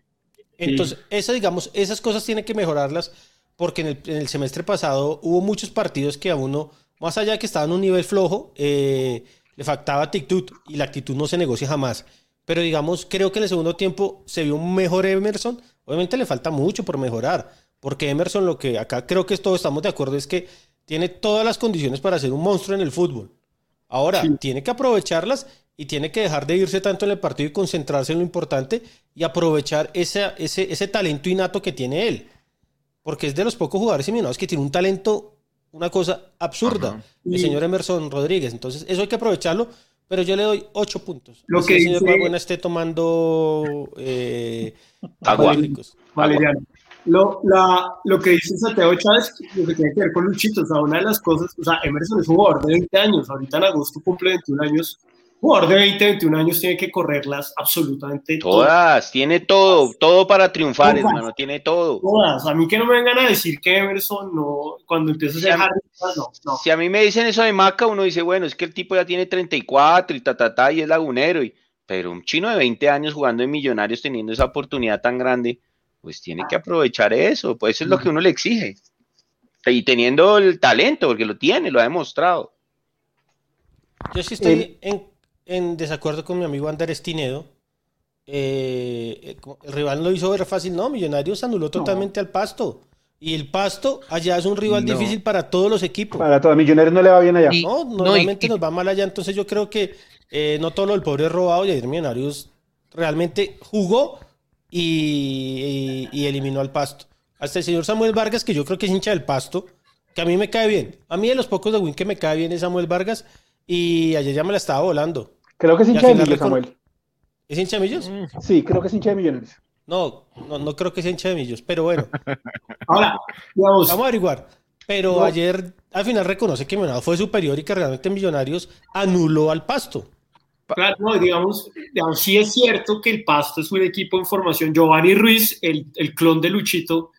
Entonces, esa, digamos, esas cosas tienen que mejorarlas porque en el, en el semestre pasado hubo muchos partidos que a uno, más allá de que estaba en un nivel flojo, eh, le faltaba actitud y la actitud no se negocia jamás. Pero digamos, creo que en el segundo tiempo se vio un mejor Emerson. Obviamente le falta mucho por mejorar, porque Emerson lo que acá creo que todos estamos de acuerdo es que tiene todas las condiciones para ser un monstruo en el fútbol. Ahora, tiene que aprovecharlas y tiene que dejar de irse tanto en el partido y concentrarse en lo importante y aprovechar ese, ese, ese talento innato que tiene él. Porque es de los pocos jugadores eliminados que tiene un talento, una cosa absurda, Ajá. el Y- señor Emerson Rodríguez. Entonces, eso hay que aprovecharlo, pero yo le doy ocho puntos. Lo Así que el señor dice- Balbuena esté tomando eh, Agua. Valeriano. Lo, la, lo que dice Santiago Chávez, lo que tiene que ver con Luchito, o sea, una de las cosas, o sea, Emerson es un jugador de 20 años, ahorita en agosto cumple 21 años, jugador de 20, 21 años tiene que correrlas absolutamente Todas, tiene todo, todo para triunfar, Todas. hermano, tiene todo. todas. A mí que no me vengan a decir que Emerson no, cuando empieza ser a Harry, no, no. Si a mí me dicen eso de Maca, uno dice, bueno, es que el tipo ya tiene 34 y ta, ta, ta, y es lagunero, y, pero un chino de 20 años jugando en Millonarios teniendo esa oportunidad tan grande, pues tiene que aprovechar eso, pues eso es lo que uno le exige. Y teniendo el talento, porque lo tiene, lo ha demostrado. Yo sí estoy en, en, desacuerdo con mi amigo Andrés Tinedo. Eh, el rival lo hizo ver fácil. No, Millonarios anuló totalmente al Pasto. Y el Pasto allá es un rival difícil para todos los equipos. Para todos, Millonarios no le va bien allá. no, normalmente nos va mal allá. Entonces yo creo que eh, no todo lo del pobre es robado y ayer Millonarios realmente jugó y, eliminó al Pasto. Hasta el señor Samuel Vargas, que yo creo que es hincha del Pasto, que a mí me cae bien. A mí de los pocos de Win que me cae bien es Samuel Vargas y ayer ya me la estaba volando. Creo que es hincha de Millos, Samuel. ¿Es hincha de Millos? Sí, creo que es hincha de Millonarios. No, no, no creo que sea hincha de Millos, pero bueno. Ahora, vamos a averiguar. Pero ayer al final reconoce que Millonarios fue superior y que realmente Millonarios anuló al Pasto. Claro, no, digamos, digamos, sí es cierto que el Pasto es un equipo en formación. Giovanni Ruiz, el, el clon de Luchito,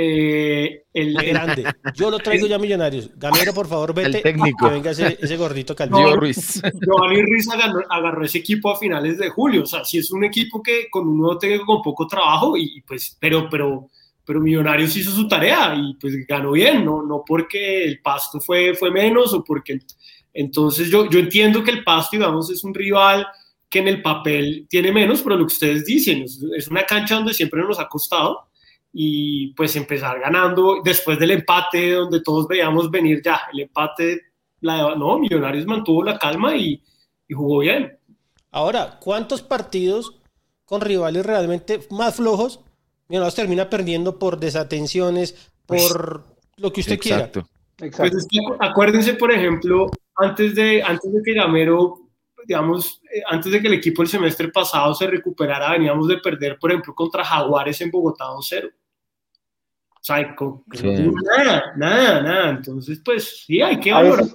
eh, el grande. Yo lo traigo ya a Millonarios. Gamero, por favor, vete. El técnico. Que venga ese, ese gordito calvo. Ruiz. Giovanni Ruiz agarró, ese equipo a finales de julio. O sea, si es un equipo que con un nuevo técnico con poco trabajo, y pues, pero, pero, pero Millonarios hizo su tarea y pues ganó bien, no, no porque el pasto fue, fue menos o porque. Entonces, yo, yo entiendo que el pasto, digamos, es un rival que en el papel tiene menos, pero lo que ustedes dicen, es una cancha donde siempre nos ha costado y pues empezar ganando después del empate donde todos veíamos venir ya el empate, la, no, Millonarios mantuvo la calma y, jugó bien. Ahora, ¿cuántos partidos con rivales realmente más flojos Millonarios termina perdiendo por desatenciones, pues, por lo que usted exacto. quiera? Pues acuérdense, por ejemplo, antes de, antes de que Gamero digamos, eh, antes de que el equipo el semestre pasado se recuperara, veníamos de perder, por ejemplo, contra Jaguares en Bogotá 2-0. O sea, nada, nada, nada. Entonces, pues sí, hay que valorar.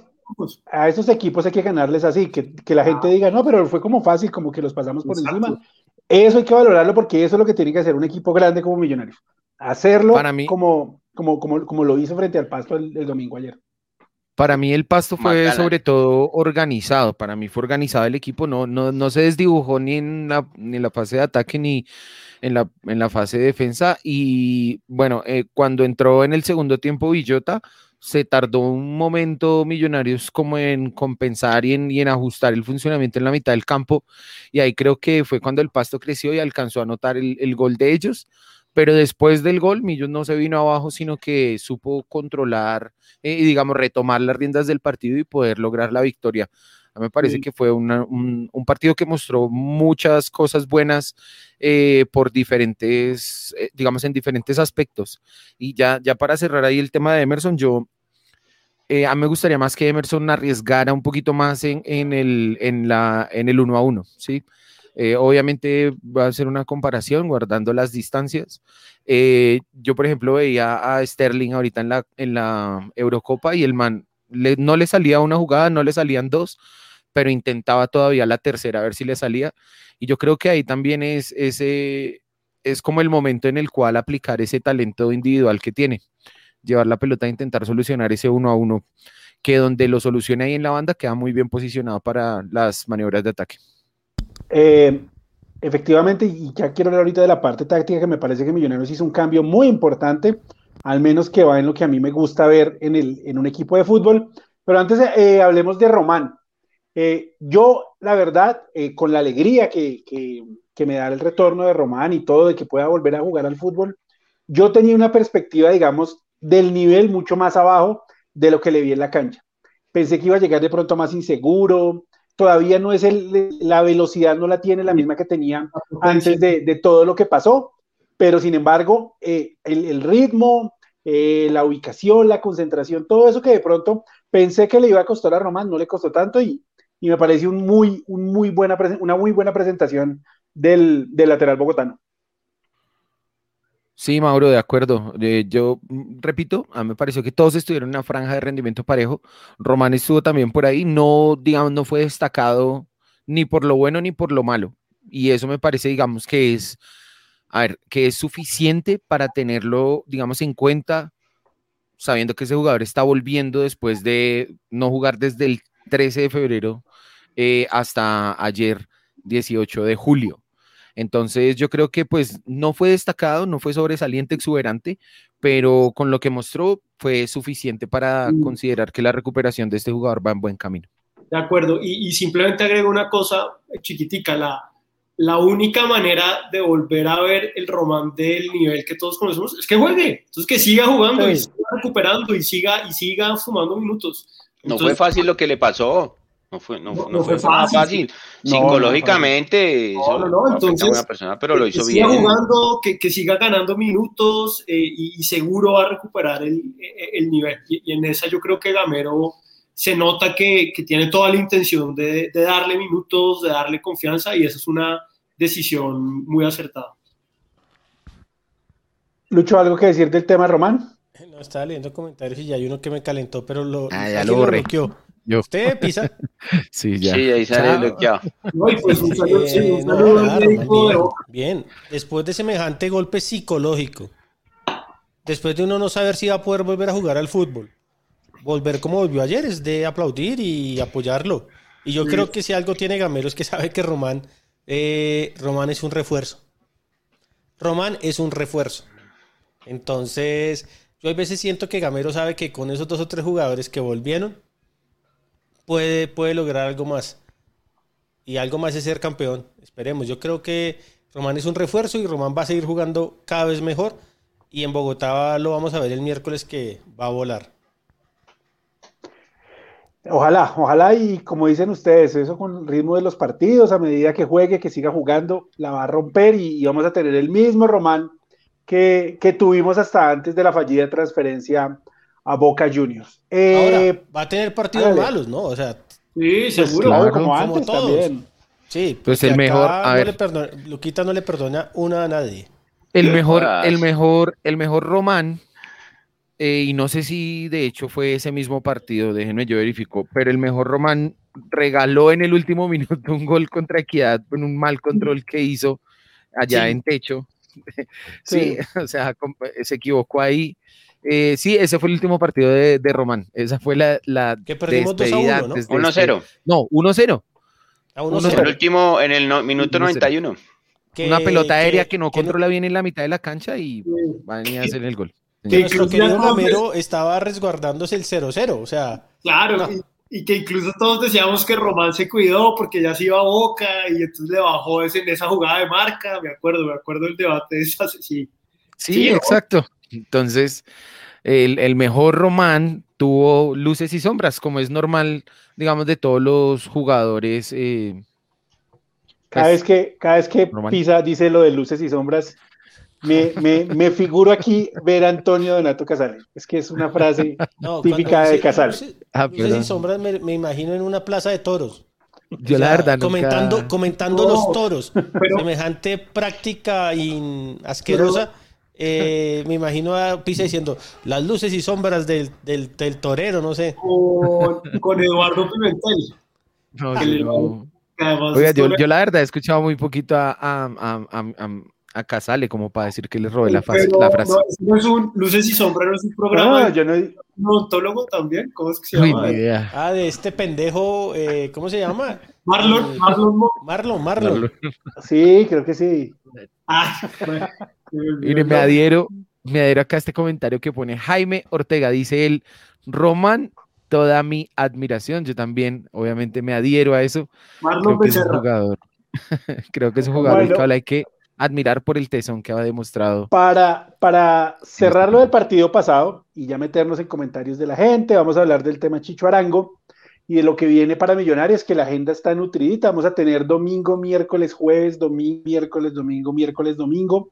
A esos, equipos hay que ganarles así, que, que la gente diga, no, pero fue como fácil, como que los pasamos por encima. Eso hay que valorarlo porque eso es lo que tiene que hacer un equipo grande como Millonarios. Hacerlo Para mí, como, como, como, como lo hizo frente al Pasto el domingo ayer. Para mí el pasto fue sobre todo organizado, para mí fue organizado el equipo, no, no, no se desdibujó ni en, la, ni en la fase de ataque ni en la, en la fase de defensa. Y bueno, eh, cuando entró en el segundo tiempo Villota, se tardó un momento Millonarios como en compensar y en, y en, ajustar el funcionamiento en la mitad del campo. Y ahí creo que fue cuando el pasto creció y alcanzó a anotar el, el gol de ellos pero después del gol, Millos no se vino abajo, sino que supo controlar eh, y, digamos, retomar las riendas del partido y poder lograr la victoria. A mí me parece que fue un, partido que mostró muchas cosas buenas eh, por diferentes, eh, digamos, en diferentes aspectos. Y ya, ya para cerrar ahí el tema de Emerson, yo, a mí me gustaría más que Emerson arriesgara un poquito más en, en el, en, la, en el uno a uno, ¿sí? Eh, obviamente va a ser una comparación guardando las distancias. Eh, yo, por ejemplo, veía a Sterling ahorita en la, en la Eurocopa y el man no le salía una jugada, no le salían dos, pero intentaba todavía la tercera a ver si le salía. Y yo creo que ahí también es ese es como el momento en el cual aplicar ese talento individual que tiene, llevar la pelota a intentar solucionar ese uno a uno, que donde lo solucione ahí en la banda queda muy bien posicionado para las maniobras de ataque. Eh, efectivamente, y ya quiero hablar ahorita de la parte táctica, que me parece que Millonarios hizo un cambio muy importante, al menos que va en lo que a mí me gusta ver en, el, en un equipo de fútbol. Pero antes eh, hablemos de Román. Eh, yo, la verdad, con la alegría que, que, me da el retorno de Román y todo, de que pueda volver a jugar al fútbol, yo tenía una perspectiva, digamos, del nivel mucho más abajo de lo que le vi en la cancha. Pensé que iba a llegar de pronto más inseguro, todavía no es el, la velocidad, no la tiene la misma que tenía antes de, todo lo que pasó, pero sin embargo, eh, el, ritmo, eh, la ubicación, la concentración, todo eso que de pronto pensé que le iba a costar a Román, no le costó tanto y, me parece un muy, un muy buena, una muy buena presentación del, del lateral bogotano. Sí, Mauro, de acuerdo. Eh, yo mm, repito, a mí me pareció que todos estuvieron en una franja de rendimiento parejo. Román estuvo también por ahí, no, digamos, no fue destacado ni por lo bueno ni por lo malo. Y eso me parece, digamos, que es, a ver, que es suficiente para tenerlo, digamos, en cuenta, sabiendo que ese jugador está volviendo después de no jugar desde el 13 de febrero eh, hasta ayer, 18 de julio. Entonces yo creo que pues no fue destacado, no fue sobresaliente, exuberante, pero con lo que mostró fue suficiente para Mm. considerar que la recuperación de este jugador va en buen camino. De acuerdo, y, y simplemente agrego una cosa chiquitica, la, la única manera de volver a ver el Román del nivel que todos conocemos es que juegue, entonces que siga jugando y Sí. siga recuperando y siga, y siga sumando minutos. No Entonces, fue fácil lo que le pasó. No fue, no, No- no fue, fácil. fácil. Psicológicamente, entonces, una persona, pero lo que hizo siga bien. jugando, que, que siga ganando minutos eh, y, y seguro va a recuperar el, el nivel. Y, y en esa yo creo que Gamero se nota que, que tiene toda la intención de, de darle minutos, de darle confianza y esa es una decisión muy acertada. Lucho, ¿algo que decir del tema Román? No, estaba leyendo comentarios y ya hay uno que me calentó, pero lo, Ah, ya ¿quién lo borré. bloqueó? Yo. ¿Usted, Pisa? Sí, ya. Sí, ahí sale Chao. bloqueado. No, y pues un saludo, sí, un no, saludo bien, Boca. bien. Después de semejante golpe psicológico, después de uno no saber si va a poder volver a jugar al fútbol, volver como volvió ayer es de aplaudir y apoyarlo. Y yo creo que si algo tiene Gamero es que sabe que Román, eh, Román es un refuerzo. Román es un refuerzo. Entonces, yo a veces siento que Gamero sabe que con esos dos o tres jugadores que volvieron, puede, puede lograr algo más. Y algo más es ser campeón. Esperemos. Yo creo que Román es un refuerzo y Román va a seguir jugando cada vez mejor. Y en Bogotá lo vamos a ver el miércoles que va a volar. Ojalá, ojalá y como dicen ustedes, eso con el ritmo de los partidos, a medida que juegue, que siga jugando, la va a romper y, y vamos a tener el mismo Román que, que tuvimos hasta antes de la fallida transferencia a Boca Juniors. Eh, Ahora, va a tener partidos malos, ¿no? O sea, Sí, pues, seguro. claro, como como antes todos. también. sí. Pues el mejor, a no ver. le perdona- Luquita no le perdona una a nadie. El mejor, el mejor, el mejor Román, eh, y no sé si de hecho fue ese mismo partido, déjenme yo verifico, pero el mejor Román regaló en el último minuto un gol contra Equidad con un mal control que hizo allá Sí. en techo. sí, o sea, se equivocó ahí. Eh, sí, ese fue el último partido de, de Román. Esa fue la, la Que perdimos 2 a despedida 1, ¿no? antes de este- 1-0. No, 1-0. A uno Uno cero. El último, en el no- minuto Uno cero. 91. Que- Una pelota aérea que no no- controla bien en la mitad de la cancha y venía a hacer el gol. que nuestro incluso querido Gamero estaba resguardándose el 0-0. O sea, Claro, No. y, y que incluso todos decíamos que Román se cuidó porque ya se iba a Boca y entonces le bajó ese, en esa jugada de marca, me acuerdo, me acuerdo del debate de esa, sí. Sí, Sí, ¿no? exacto. Entonces, el, el mejor Román tuvo luces y sombras, como es normal, digamos, de todos los jugadores. eh, Cada pues, vez que, cada vez que Román. Pisa dice lo de luces y sombras, me, me, me figuro aquí ver a Antonio Donato Casale. Es que es una frase no, Típica cuando- de sí, Casal. luces- Ah, luces y sombras me, me imagino en una plaza de toros. yo O la verdad nunca- comentando, comentando los toros, pero- semejante práctica in- asquerosa. Eh, me imagino a Pisa diciendo las luces y sombras del, del, del torero, no sé. Con, con Eduardo Pimentel. no, que Oiga, yo, la verdad he escuchado muy poquito a, a, a, a- a- a Casale como para decir que le robé la, frase- pero la frase. No, es un Luces y Sombras, no es un programa yo no, un odontólogo también. ¿Cómo es que se llama? idea. Ah, de este pendejo, eh, ¿cómo se llama? Marlon, Marlon Marlon, Marlon. sí, creo que sí. Ah, bueno, Mire, el me adhiero, me adhiero acá a este comentario que pone Jaime Ortega, dice él, Román, toda mi admiración, yo también obviamente me adhiero a eso, Marlon creo que es un jugador, creo que es un jugador Bueno. cual hay que admirar por el tesón que ha demostrado. Para, para cerrar lo del partido pasado y ya meternos en comentarios de la gente, vamos a hablar del tema Chicho Arango y de lo que viene para Millonarios, que la agenda está nutridita. Vamos a tener domingo, miércoles, jueves, domingo, miércoles, domingo, miércoles, domingo.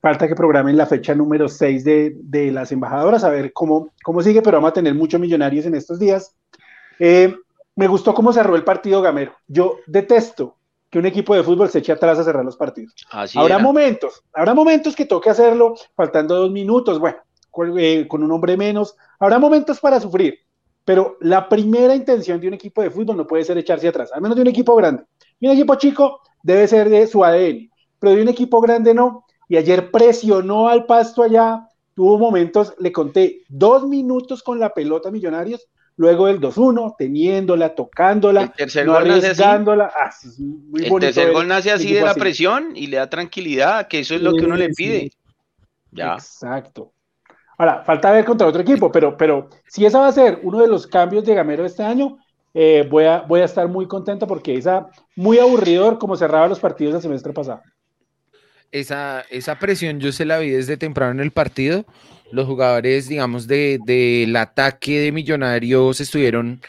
Falta que programen la fecha número 6 de, de las embajadoras, a ver cómo, cómo sigue, pero vamos a tener muchos millonarios en estos días. Eh, me gustó cómo cerró el partido Gamero. Yo detesto que un equipo de fútbol se eche atrás a cerrar los partidos. Así habrá era. momentos, habrá momentos que toque hacerlo faltando dos minutos, bueno, con, eh, con un hombre menos, habrá momentos para sufrir, pero la primera intención de un equipo de fútbol no puede ser echarse atrás, al menos de un equipo grande. Y un equipo chico debe ser de su ADN, pero de un equipo grande no. Y ayer presionó al pasto allá, tuvo momentos, le conté, dos minutos con la pelota Millonarios, luego del 2-1, teniéndola, tocándola, El tercer no gol nace así. Ah, es muy El bonito tercer ver gol nace el así de la así. presión y le da tranquilidad, que eso es lo que uno le pide. sí. Ya. Exacto. Ahora, falta ver contra otro equipo, pero, pero si esa va a ser uno de los cambios de Gamero este año, eh, voy, a, voy a estar muy contento porque esa muy aburridor como cerraba los partidos el semestre pasado. Esa, esa presión yo se la vi desde temprano en el partido. Los jugadores, digamos, de, del ataque de Millonarios estuvieron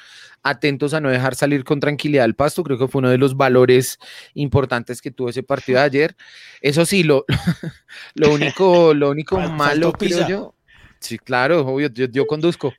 atentos a no dejar salir con tranquilidad al pasto. Creo que fue uno de los valores importantes que tuvo ese partido de ayer. Eso sí, lo, lo único, lo único malo, creo yo. Sí, claro, obvio, yo, yo conduzco.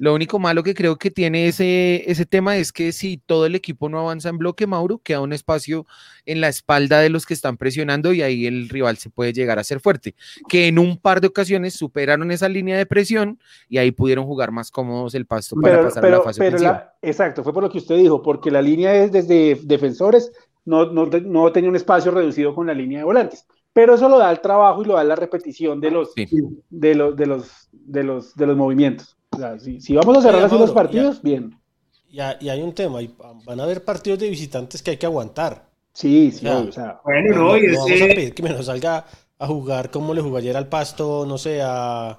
Lo único malo que creo que tiene ese, ese tema es que si todo el equipo no avanza en bloque, Mauro, queda un espacio en la espalda de los que están presionando y ahí el rival se puede llegar a ser fuerte. Que en un par de ocasiones superaron esa línea de presión y ahí pudieron jugar más cómodos el pasto para Pero, pasar a la fase pero ofensiva. la- exacto, fue por lo que usted dijo, porque la línea es desde defensores, no, no, no tenía un espacio reducido con la línea de volantes. Pero eso lo da el trabajo y lo da la repetición de los, Sí. de los, de los, de los, de los movimientos. O sea, si, si vamos a cerrar así los partidos, bien. Y, ha- y hay un tema, hay- van a haber partidos de visitantes que hay que aguantar. Sí, sí, o sea, Bueno, No, no, y no vamos a pedir que me nos salga a jugar como le ayer al pasto, no sé, a...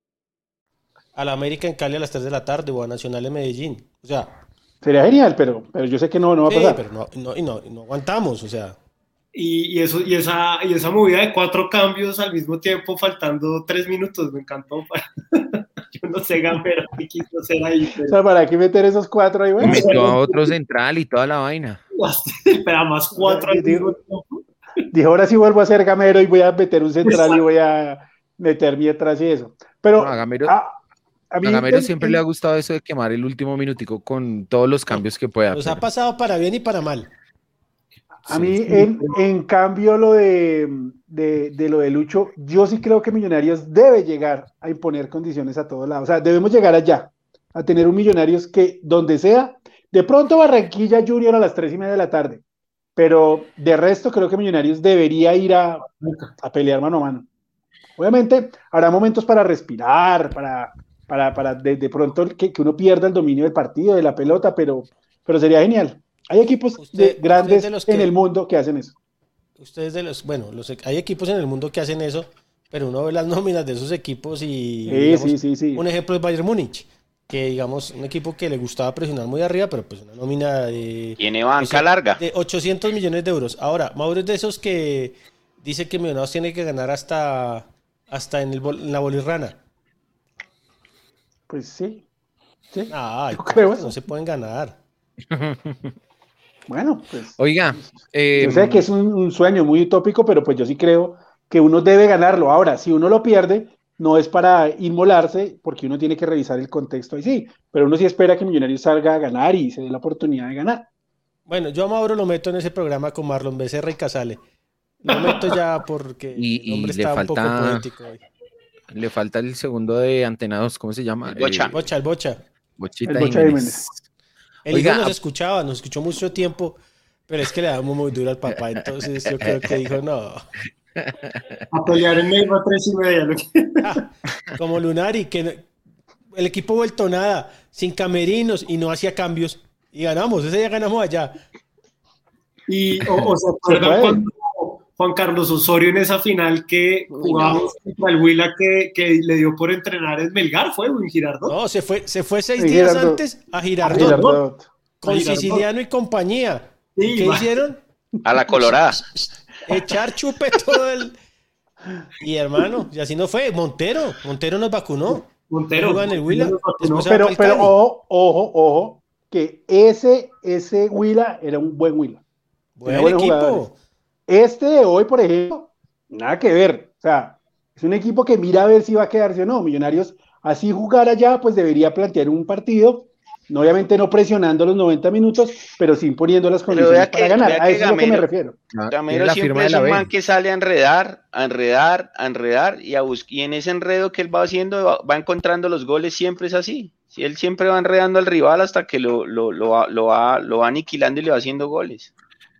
A la América en Cali a las 3 de la tarde o a Nacional en Medellín. O sea, sería genial, pero, pero yo sé que no, no va a sí, pasar. pero no, no, y no, y no aguantamos, o sea. y, y eso, y, esa, y esa movida de cuatro cambios al mismo tiempo, faltando tres minutos, me encantó. Yo no sé, Gamero, qué quiso hacer ahí. O Pero, sea, ¿para qué meter esos cuatro ahí? Bueno, Metió a otro central y toda la vaina. espera, más cuatro al mismo tiempo. Dijo, ahora sí vuelvo a ser gamero y voy a meter un central y voy a meter mi atrás y eso. Pero No, a Gamero- a, a mí A Gamero siempre le ha gustado eso de quemar el último minutico con todos los cambios que pueda. Nos ha pasado para bien y para mal. A mí, en, en cambio, lo de, de, de lo de Lucho, yo sí creo que Millonarios debe llegar a imponer condiciones a todos lados. O sea, debemos llegar allá, a tener un Millonarios que, donde sea, de pronto Barranquilla Junior a las tres y media de la tarde, pero de resto creo que Millonarios debería ir a, a pelear mano a mano. Obviamente, habrá momentos para respirar, para, para, para de, de pronto que, que uno pierda el dominio del partido, de la pelota, pero, pero sería genial. Hay equipos Usted- de, grandes de los en el mundo que hacen eso. Ustedes de los, bueno, los, hay equipos en el mundo que hacen eso, pero uno ve las nóminas de esos equipos y Sí, digamos, sí, sí, sí. un ejemplo es Bayern Múnich, que digamos un equipo que le gustaba presionar muy arriba, pero pues una nómina de Tiene banca larga. de 800 millones de euros. Ahora, Mauro es de esos que dice que Millonarios tiene que ganar hasta hasta en, el, bol- en la bolirrana. Pues sí. sí. Ay, Yo creo no se pueden ganar. Bueno, pues Oiga, eh, yo sé que es un, un sueño muy utópico, pero pues yo sí creo que uno debe ganarlo. Ahora, si uno lo pierde, no es para inmolarse, porque uno tiene que revisar el contexto ahí sí, pero uno sí espera que Millonarios salga a ganar y se dé la oportunidad de ganar. Bueno, yo a Mauro lo meto en ese programa con Marlon Becerra y Casale. Lo meto ya porque Y- el hombre y le está un poco falta- poético hoy. Le falta el segundo de antenados, ¿cómo se llama? El Bocha. Eh, Bocha, el Bocha. Bochita El Bocha Jiménez. Jiménez. El Oiga, hijo nos escuchaba, nos escuchó mucho tiempo, pero es que le damos muy duro al papá, entonces yo creo que dijo, no, A pelear en medio a tres y media. lo que- como Lunari, que no- el equipo vuelto nada, sin camerinos y no hacía cambios, y ganamos, ese día ganamos allá. Y, o, o se acuerdan puede. cuando Juan Carlos Osorio en esa final que jugábamos contra el Huila que, que le dio por entrenar en Melgar, ¿fue? ¿O en Girardot? No, se fue, se fue seis días Girardot. antes a Girardot, Girardot. con A Girardot. Siciliano y compañía. Sí, ¿Qué va. hicieron? A la colorada. Echar chupe todo el... Y hermano, y así no fue. Montero, Montero nos vacunó. Montero. En el Huila. Montero Pero, pero ojo, ojo, ojo, que ese, ese Huila era un buen Huila. Buen equipo. jugadores. Este de hoy, por ejemplo, nada que ver. O sea, es un equipo que mira a ver si va a quedarse o no. Millonarios, así jugar allá, pues debería plantear un partido. No, obviamente no presionando los 90 minutos, pero sí poniendo las condiciones que- para ganar. A eso es lo que me refiero. Ah, Gamero la siempre es un man que sale a enredar, a enredar, a enredar y a y en ese enredo que él va haciendo va, va encontrando los goles, siempre es así. Si él siempre va enredando al rival hasta que lo, lo, lo, va, lo, va, lo va aniquilando y le va haciendo goles.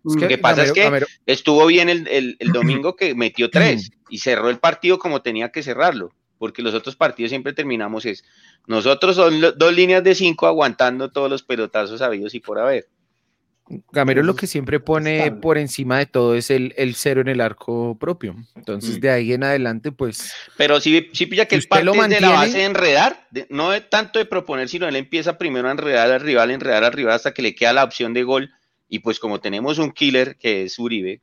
Es Lo que pasa es que Gamero- estuvo bien el, el- el domingo que metió tres y cerró el partido como tenía que cerrarlo, porque los otros partidos siempre terminamos es, nosotros son lo- dos líneas de cinco aguantando todos los pelotazos habidos y por haber. Gamero lo que siempre pone estable. por encima de todo es el, el cero en el arco propio. Enentonces, Mm. de ahí en adelante, pues, Pero sí, sí pilla que Si usted parte lo de la mantiene- base de enredar, de- no de tanto de proponer, sino él empieza primero a enredar al rival, enredar al rival hasta que le queda la opción de gol. Y pues como tenemos un killer que es Uribe,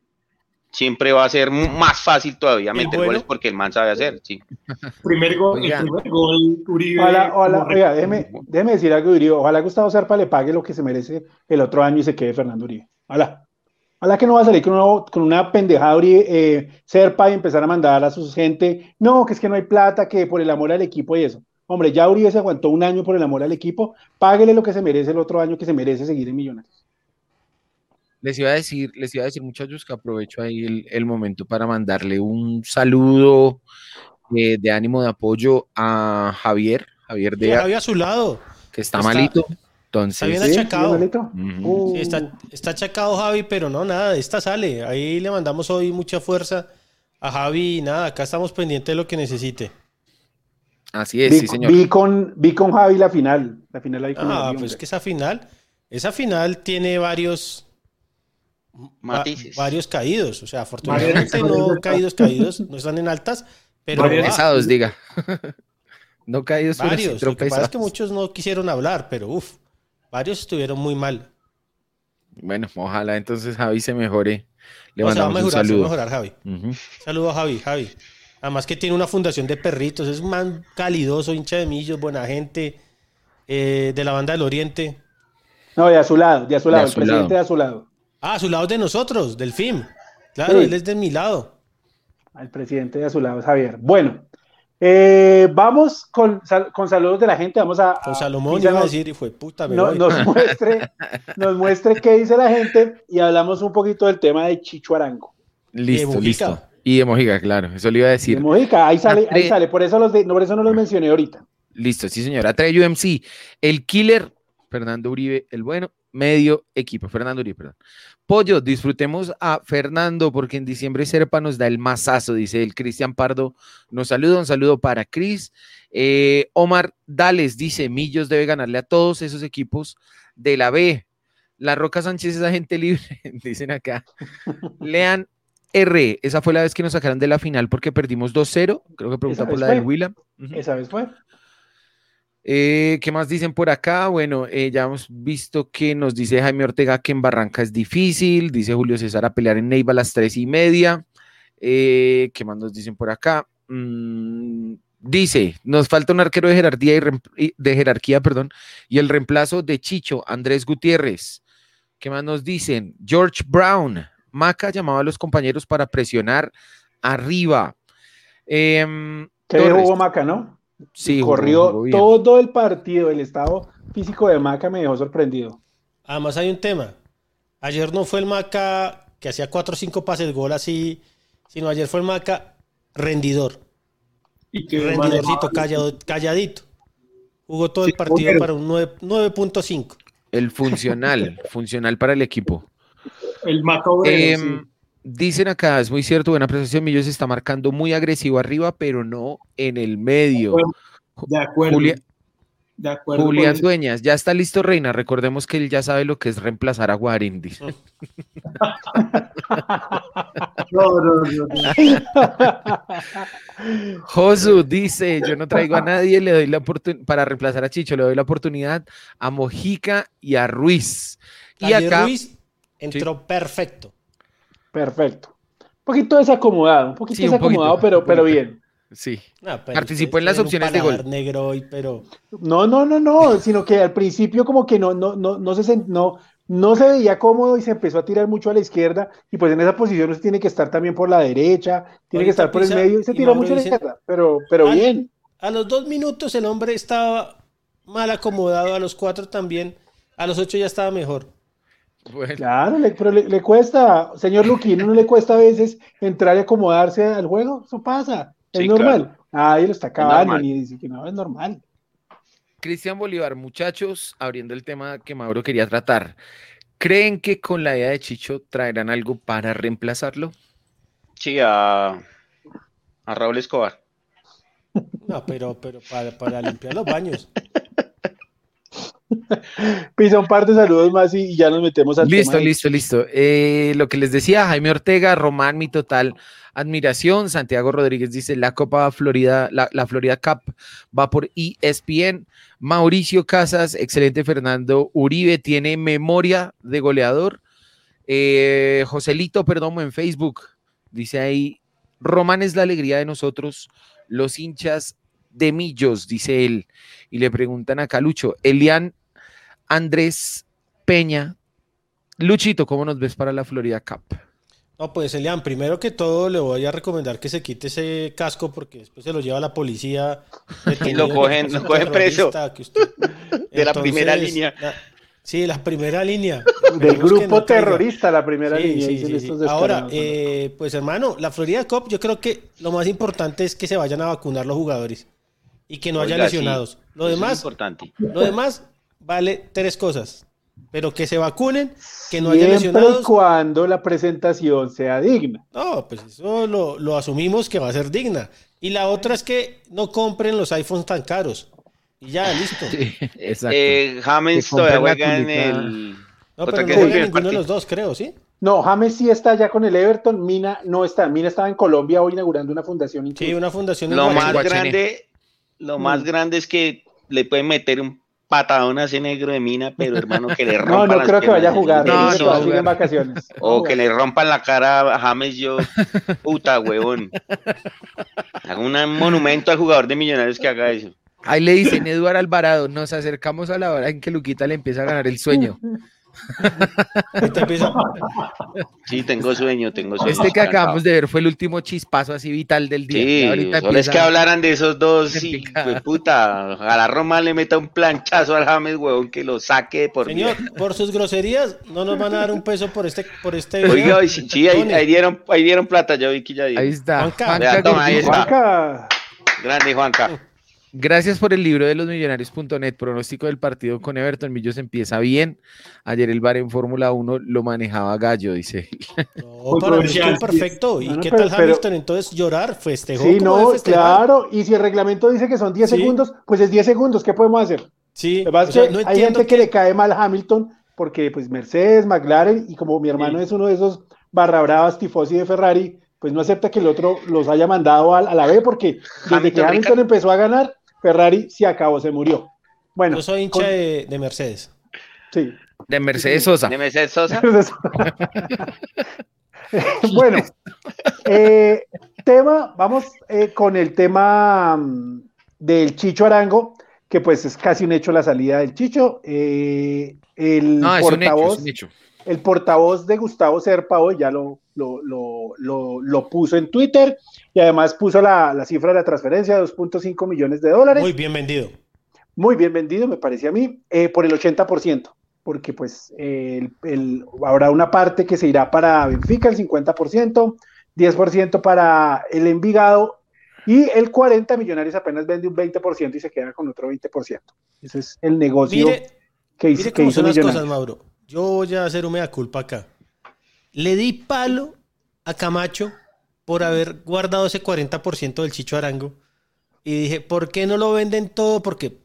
siempre va a ser más fácil todavía ¿El meter bueno? goles porque el man sabe hacer. Sí. Primer gol, el primer gol, Uribe. Ojalá, ojalá, oiga, déjeme, déjeme decir algo, Uribe. Ojalá Gustavo Serpa le pague lo que se merece el otro año y se quede Fernando Uribe. Ojalá. Ojalá que no va a salir con, uno- con una pendejada Uribe, eh, Serpa y empezar a mandar a su gente. No, que es que no hay plata, que por el amor al equipo y eso. Hombre, ya Uribe se aguantó un año por el amor al equipo. Páguele lo que se merece el otro año que se merece seguir en Millonarios. Les iba a decir, les iba a decir, muchachos, que aprovecho ahí el, el momento para mandarle un saludo eh, de ánimo de apoyo a Javier, Javier de había a su lado. que está, está- malito. está Entonces, bien ¿Sí? achacado. Uh, Sí, está, está achacado Javi, pero no, nada, esta sale. Ahí le mandamos hoy mucha fuerza a Javi y nada, acá estamos pendientes de lo que necesite. así es, vi, sí, señor. vi con, vi con Javi la final. La final ahí con Ah, pues que esa final, esa final tiene varios va- Matices. varios caídos, o sea, afortunadamente no caídos caídos, no están en altas, pero Varios- Pesados, diga. no caídos, varios. Lo que pasa es que muchos no quisieron hablar, pero uff, varios estuvieron muy mal. Bueno, ojalá entonces Javi se mejore. Le se va a un mejorar, se va a saludo. mejorar, Javi. Ujú. Saludo a Javi, Javi. Además que tiene una fundación de perritos, es un man calidoso, hincha de millos, buena gente, eh, de la banda del Oriente. No, de a su lado, de a su De lado, a el presidente lado. de a su lado. Ah, a su lado es de nosotros, del FIM. Claro, Sí. él es de mi lado. Al presidente de a su lado, Javier. Bueno, eh, vamos con, sal- con saludos de la gente. Vamos a. Con Salomón iba a decir, y fue puta, me no- voy. nos, muestre, nos muestre qué dice la gente y hablamos un poquito del tema de Chicho Arango. Listo, listo. Y de Mojica, claro, eso le iba a De decir. Mojica, ahí sale, ahí sale, por eso, los de- no, por eso no los mencioné ahorita. Listo, sí, señora. Trae UMC. El killer, Fernando Uribe, el bueno, medio equipo. Fernando Uribe, perdón. Pollo, disfrutemos a Fernando porque en diciembre Serpa nos da el masazo, dice el Cristian Pardo. Nos saluda, un saludo para Cris. Eh, Omar Dales dice: Millos debe ganarle a todos esos equipos de la B. La Roca Sánchez es agente libre, dicen acá. Lean R, esa fue la vez que nos sacaron de la final porque perdimos 2-0. Creo que pregunta Esa por vez la del fue. Willa. Ujú. Esa vez fue. Eh, ¿qué más dicen por acá? Bueno, eh, ya hemos visto que nos dice Jaime Ortega que en Barranca es difícil, dice Julio César a pelear en Neiva a las tres y media. Eh, ¿Qué más nos dicen por acá? Mm, dice, nos falta un arquero de jerarquía, y de jerarquía perdón, y el reemplazo de Chicho, Andrés Gutiérrez. ¿Qué más nos dicen? George Brown, Maca llamaba a los compañeros para presionar arriba. Em, Torres, jugó Maca, ¿no? Sí, Corrió jugó todo el partido. El estado físico de Maca me dejó sorprendido. Además hay un tema. Ayer no fue el Maca que hacía cuatro o cinco pases gol así, sino ayer fue el Maca rendidor. Y que Rendidorcito, callado- calladito. Jugó todo el partido para un 9.5. El funcional, funcional para el equipo. El macabro. Em, dicen acá, es muy cierto, buena apreciación, Millos está marcando muy agresivo arriba, pero no en el medio. De acuerdo. Julia- de acuerdo. Julián. Dueñas, ya está listo Reina, recordemos que él ya sabe lo que es reemplazar a Guarín, dice. No, no, no, no. Josu dice, yo no traigo a nadie, le doy la oportunidad, para reemplazar a Chicho, le doy la oportunidad a Mojica y a Ruiz. Y Ayer acá, Ruiz entró perfecto. Perfecto. Un poquito desacomodado, un poquito Sí, un desacomodado, poquito, pero, pero bien. sí, No, pero Participó en las opciones de gol. negro hoy, pero No, no, no, no, sino que al principio como que no, no, no, no se no, no se veía cómodo y se empezó a tirar mucho a la izquierda y pues en esa posición usted tiene que estar también por la derecha, tiene que estar por el medio y se y tiró mucho a la izquierda, pero, pero bien. a los dos minutos el hombre estaba mal acomodado, a los cuatro también, a los ocho ya estaba mejor. bueno, Claro, le- pero le, le cuesta, señor Luquino, ¿no le cuesta a veces entrar y acomodarse al juego? Eso pasa, es Sí, normal. Ahí lo está acabando y dice que no, es normal. Cristian Bolívar, muchachos, abriendo el tema que Mauro quería tratar, ¿creen que con la idea de Chicho traerán algo para reemplazarlo? Sí, a, a Raúl Escobar. No, pero, pero para, para limpiar los baños. Pisa un par de saludos más y, y ya nos metemos al Listo, tema listo, listo. Eh, lo que les decía, Jaime Ortega, Román, mi total admiración. Santiago Rodríguez dice, la Copa Florida, la, la Florida Cup va por ESPN. Mauricio Casas, excelente Fernando Uribe, tiene memoria de goleador. Eh, Joselito Perdomo en Facebook, dice ahí, Román es la alegría de nosotros, los hinchas de Millos, dice él. Y le preguntan a Calucho, Elian Andrés Peña, Luchito, ¿cómo nos ves para la Florida Cup? No, pues Elian, primero que todo le voy a recomendar que se quite ese casco porque después se lo lleva la policía. detenido, lo cogen- lo cogen preso. terrorista, que usted- De la primera línea. la- sí, la primera línea. Del grupo no caiga. terrorista, la primera Sí, línea. sí, dicen sí, estos sí. Ahora, eh, pues hermano, la Florida Cup, yo creo que lo más importante es que se vayan a vacunar los jugadores y que no haya Oiga, lesionados. Lo es demás, importante. lo demás vale tres cosas. Pero que se vacunen, que no haya lesionados. cuando la presentación sea digna. No, pues eso lo, lo asumimos que va a ser digna. Y la otra es que no compren los iPhones tan caros. Y ya, listo. exacto. Eh, James todavía juega en el. No, pero no juega ninguno de los dos, creo, ¿sí? No, James sí está ya con el Everton, Mina no está. Mina estaba en Colombia hoy inaugurando una fundación. Sí, incluso. una fundación Lo más grande, lo más Mm. grande es que le pueden meter un patadón a ese negro de mina, pero hermano, que le rompan No, no las creo que vaya a jugar. No, en vacaciones. O que le rompan la cara a James yo, puta huevón. Haga un monumento al jugador de Millonarios que haga eso. Ahí le dicen Eduardo Alvarado, nos acercamos a la hora en que Luquita le empieza a ganar el sueño. Ahorita empieza- Sí, tengo sueño, tengo sueño. Este que acabamos de ver fue el último chispazo así vital del día. Sí, Y ahorita solo es que hablaran de esos dos, picada. pues, puta, a la Roma le meta un planchazo al James, huevón, que lo saque por Señor, vida. por sus groserías, no nos van a dar un peso por este, por este video. Oiga, sí, sí, ahí, dieron, ahí dieron plata, yo vi que ya dieron. Ahí está. Juanca. Juanca Vea, toma, ahí está. Juanca, Grande, Juanca. Gracias por el libro de los millonarios.net. Pronóstico del partido con Everton. Millos empieza bien. Ayer el bar en Fórmula 1 lo manejaba Gallo, dice. No, para mí estuvo perfecto. ¿Y No, no, qué pero- tal pero- Hamilton? Entonces llorar, festejó. Sí, no, claro. Y si el reglamento dice que son 10 Sí. segundos, pues es 10 segundos. ¿Qué podemos hacer? Sí, o sea, que no hay gente que le cae mal a Hamilton porque pues Mercedes, McLaren y como mi hermano Sí. es uno de esos barra bravas tifosi de Ferrari, pues no acepta que el otro los haya mandado a, a la B porque desde Hamilton, que Hamilton empezó a ganar, Ferrari se acabó, se murió. Bueno, Yo soy hincha con- de, de Mercedes. sí. De Mercedes Sosa. De Mercedes Sosa. Bueno, eh, tema, vamos eh, con el tema mm, del Chicho Arango, que pues es casi un hecho la salida del Chicho. Eh, el No, es un hecho, portavoz, es un hecho. el portavoz de Gustavo Serpa hoy ya lo, lo, lo, lo- lo puso en Twitter y además puso la, la cifra de la transferencia, 2.5 millones de dólares. Muy bien vendido. Muy bien vendido, me parece a mí, eh, por el 80%, porque pues eh, el- el- habrá una parte que se irá para Benfica, el 50%, 10% para el Envigado Y el 40 Millonarios apenas vende un 20% y se queda con otro 20%. Ese es el negocio Mire, que hizo, mire que cómo hizo son las cosas, Mauro. Yo voy a hacer un mea culpa acá. Le di palo a Camacho por haber guardado ese 40% del Chicho Arango. Y dije, ¿por qué no lo venden todo? Porque,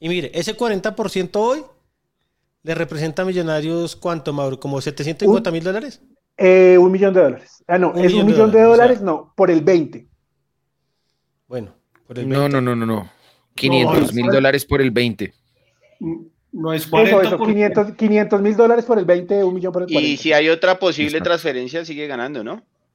y mire, ese 40% hoy le representa a Millonarios, ¿cuánto, Mauro? ¿Como 750 mil dólares? Eh, un millón de dólares. Ah, no, Un es millón un de millón de dólares, o dólares, sea. no, por el 20. Bueno, por el No, 20. no, no, no, no. 500 mil no. dólares por el 20. No es Eso, 40 eso, 500 500 mil dólares por el 20, un millón por el 40. Y si hay otra posible Listo. transferencia, sigue ganando, ¿no?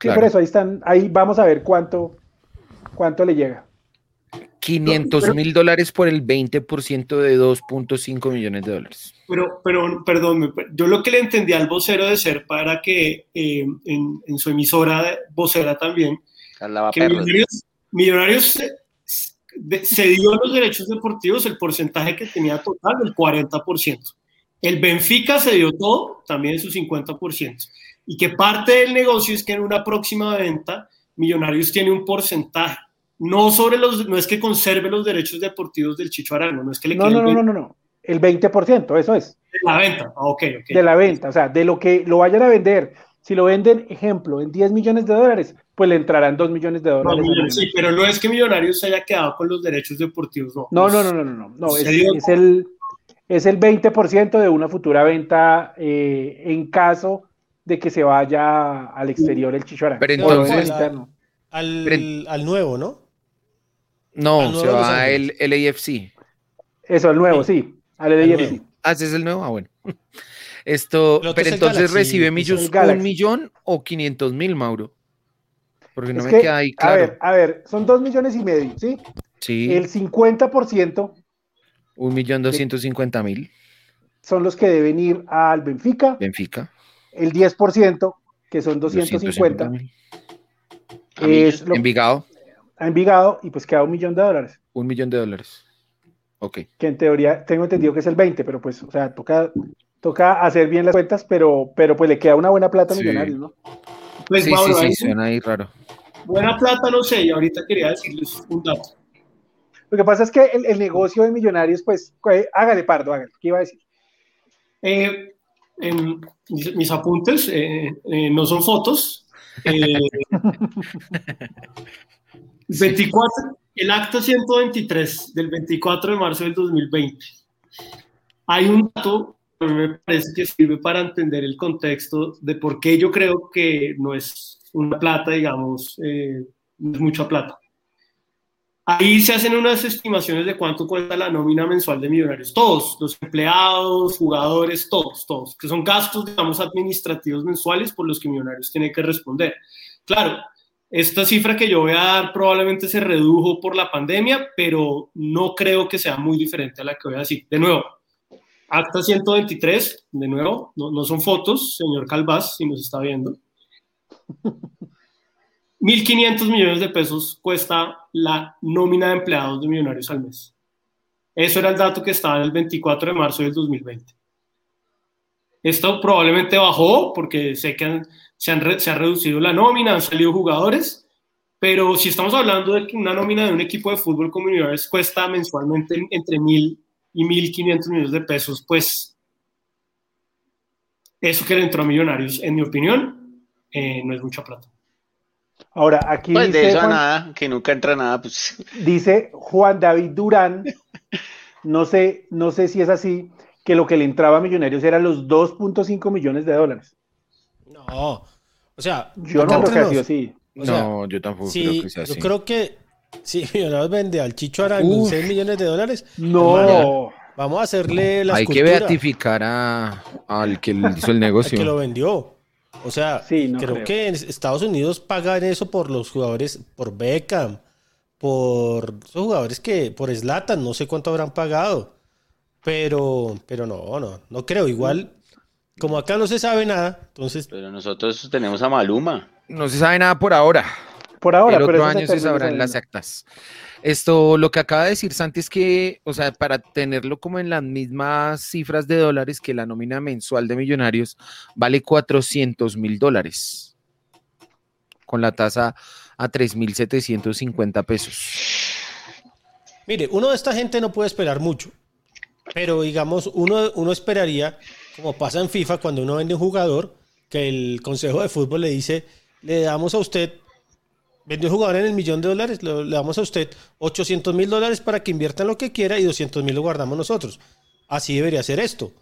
Sí, Claro. por eso ahí están, ahí vamos a ver cuánto, cuánto le llega. 500 mil dólares por el 20% de 2.5 millones de dólares. Pero, pero, perdón, yo lo que le entendí al vocero de ser para que eh, en, en su emisora de- vocera también, que Millonarios, Millonarios se- cedió los derechos deportivos el porcentaje que tenía total del 40%. El Benfica cedió todo, también su 50%. Y que parte del negocio es que en una próxima venta, Millonarios tiene un porcentaje. No sobre los, no es que conserve los derechos deportivos del Chicho Arango, no es que le No, quede no, no, no, no, no. El 20%, eso es, de la venta. Ah, ok, ok. de la venta, o sea, de lo que lo vayan a vender. Si lo venden, ejemplo, en 10 millones de dólares, pues le entrarán 2 millones de No, dólares. Millonarios, sí, pero no es que Millonarios se haya quedado con los derechos deportivos, no. No, no, no, no, no, no, no, es, es el, es el 20% de una futura venta eh, en caso de que se vaya al exterior el Chicho Arango. Pero Pero entonces- interno. Al, Pero- al nuevo, ¿no? No, Al se va el LAFC. Eso, el nuevo, sí, al El LAFC. Ah, ¿ese es el nuevo? Ah, bueno. Esto, pero entonces Galaxy, recibe millos, un millón o 500 mil, Mauro. Porque no Es me que, queda ahí A claro. ver, a ver, son 2 millones y medio, ¿sí? sí, El 50% un millón doscientos cincuenta mil. son los que deben ir al Benfica, Benfica. El 10%, que son 250, 250.000. es lo, Envigado, a Envigado y pues queda un millón de dólares, un millón de dólares. Ok. que en teoría tengo entendido que es el 20, pero pues, o sea, toca, toca hacer bien las cuentas, pero, pero pues le queda una buena plata a Sí. Millonarios, ¿no? Pues, Sí, Mauro, sí, sí, suena ahí raro. buena plata no sé, y ahorita quería decirles un dato. Lo que pasa es que el, el negocio de Millonarios, pues, hágale pardo, hágale, ¿qué iba a decir? Eh, en mis, apuntes eh, eh, no son fotos. Eh, 24, el acta 123 del 24 de marzo del 2020. Hay un dato que me parece que sirve para entender el contexto de por qué yo creo que no es una plata, digamos, eh, no es mucha plata. Ahí se hacen unas estimaciones de cuánto cuesta la nómina mensual de millonarios. Todos, los empleados, jugadores, todos, todos, que son gastos, digamos, administrativos mensuales por los que millonarios tiene que responder. Claro, esta cifra que yo voy a dar probablemente se redujo por la pandemia, pero no creo que sea muy diferente a la que voy a decir. De nuevo, acta 123, de nuevo, no, no son fotos, señor Calvás, si nos está viendo. 1.500 millones de pesos cuesta la nómina de empleados de Millonarios al mes. Eso era el dato que estaba el 24 de marzo del 2020. Esto probablemente bajó porque sé que han- se, han se ha reducido la nómina, han salido jugadores, pero si estamos hablando de que una nómina de un equipo de fútbol como Millonarios cuesta mensualmente entre 1.000 y 1.500 millones de pesos, pues eso que le entró a Millonarios, en mi opinión, eh, no es mucha plata. Ahora, aquí Pues de dice, eso a Juan, nada, que nunca entra nada, pues dice Juan David Durán, no sé, no sé si es así, que lo que le entraba a Millonarios era los 2.5 millones de dólares. No. O sea, Yo no creo que así. O sea, no, yo tampoco Sí, creo que sea yo así. creo que si Millonarios vende al Chicho Arango en Uf. 6 millones de dólares, No, vamos a hacerle la Hay que beatificar a, al que le hizo el al negocio. que lo vendió. O sea, Sí, no creo, creo. que en Estados Unidos pagan eso por los jugadores, por Beckham, por esos jugadores que, por Slatan, no sé cuánto habrán pagado. Pero, pero no, no, no creo. Igual, como acá no se sabe nada, entonces pero nosotros tenemos a Maluma. No se sabe nada por ahora. por ahora, el pero otro eso año se sabrán las actas. Esto, lo que acaba de decir Santi es que, o sea, para tenerlo como en las mismas cifras de dólares que la nómina mensual de Millonarios vale 400 mil dólares, con la tasa a 3.750 pesos. Mire, uno de esta gente no puede esperar mucho, pero digamos, uno, uno esperaría, como pasa en FIFA, cuando uno vende un jugador, que el Consejo de Fútbol le dice, le damos a usted, vendió un jugador en el millón de dólares, le damos a usted 800 mil dólares para que invierta en lo que quiera y 200 mil lo guardamos nosotros. Así debería ser esto.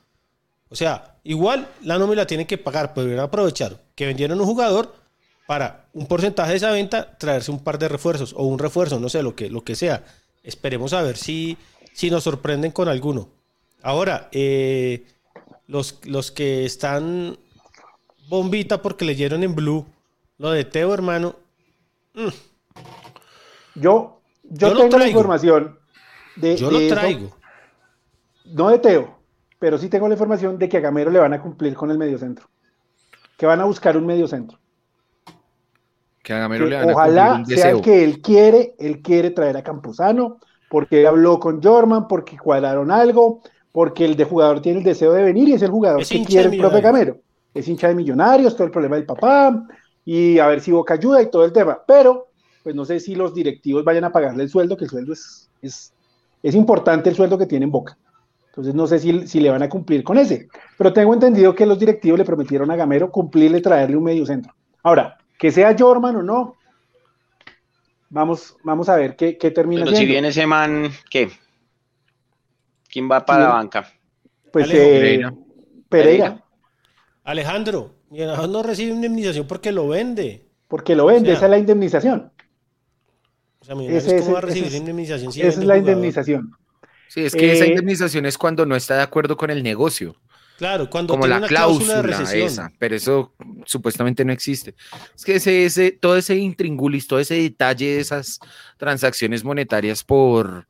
O sea, igual la nómina la tienen que pagar, pero deberían aprovechar que vendieron un jugador para un porcentaje de esa venta traerse un par de refuerzos o un refuerzo, no sé, lo que, lo que sea. Esperemos a ver si, si nos sorprenden con alguno. Ahora, eh, los, los que están bombita porque leyeron en Blue lo de Teo, hermano. Yo, yo, tengo la información de, Yo de lo eso, traigo. no de Teo, pero sí tengo la información de que a Gamero le van a cumplir con el mediocentro. Que van a buscar un mediocentro. Que a Gamero que le van a ojalá cumplir un sea el que él quiere, él quiere traer a Campuzano, porque él habló con Jorman, porque cuadraron algo, porque el de jugador tiene el deseo de venir y es el jugador Es que quiere el profe. Gamero. Es hincha de millonarios, todo el problema del papá, y a ver si Boca ayuda y todo el tema. Pero, pues no sé si los directivos vayan a pagarle el sueldo, que el sueldo es, es, es importante el sueldo que tiene en Boca. Entonces no sé si, si le van a cumplir con ese. Pero tengo entendido que los directivos le prometieron a Gamero cumplirle, traerle un medio centro. Ahora, que sea Jorman o no, vamos, vamos a ver qué, qué termina Pero si viene ese man, ¿qué? ¿Quién va para Sí. la banca? Pues eh, Pereira. Pereira, Alejandro, Millonarios no recibe indemnización porque lo vende. porque lo vende, O sea, esa es la indemnización. O sea, Millonarios Ese- ¿cómo va a recibir ese indemnización si Esa es la jugador? indemnización. Sí, es que esa Eh, indemnización es cuando no está de acuerdo con el negocio, Claro, cuando como tiene la una cláusula de cláusula recesión. esa, pero eso supuestamente no existe. Es que ese, ese, todo ese intringulis, todo ese detalle de esas transacciones monetarias por,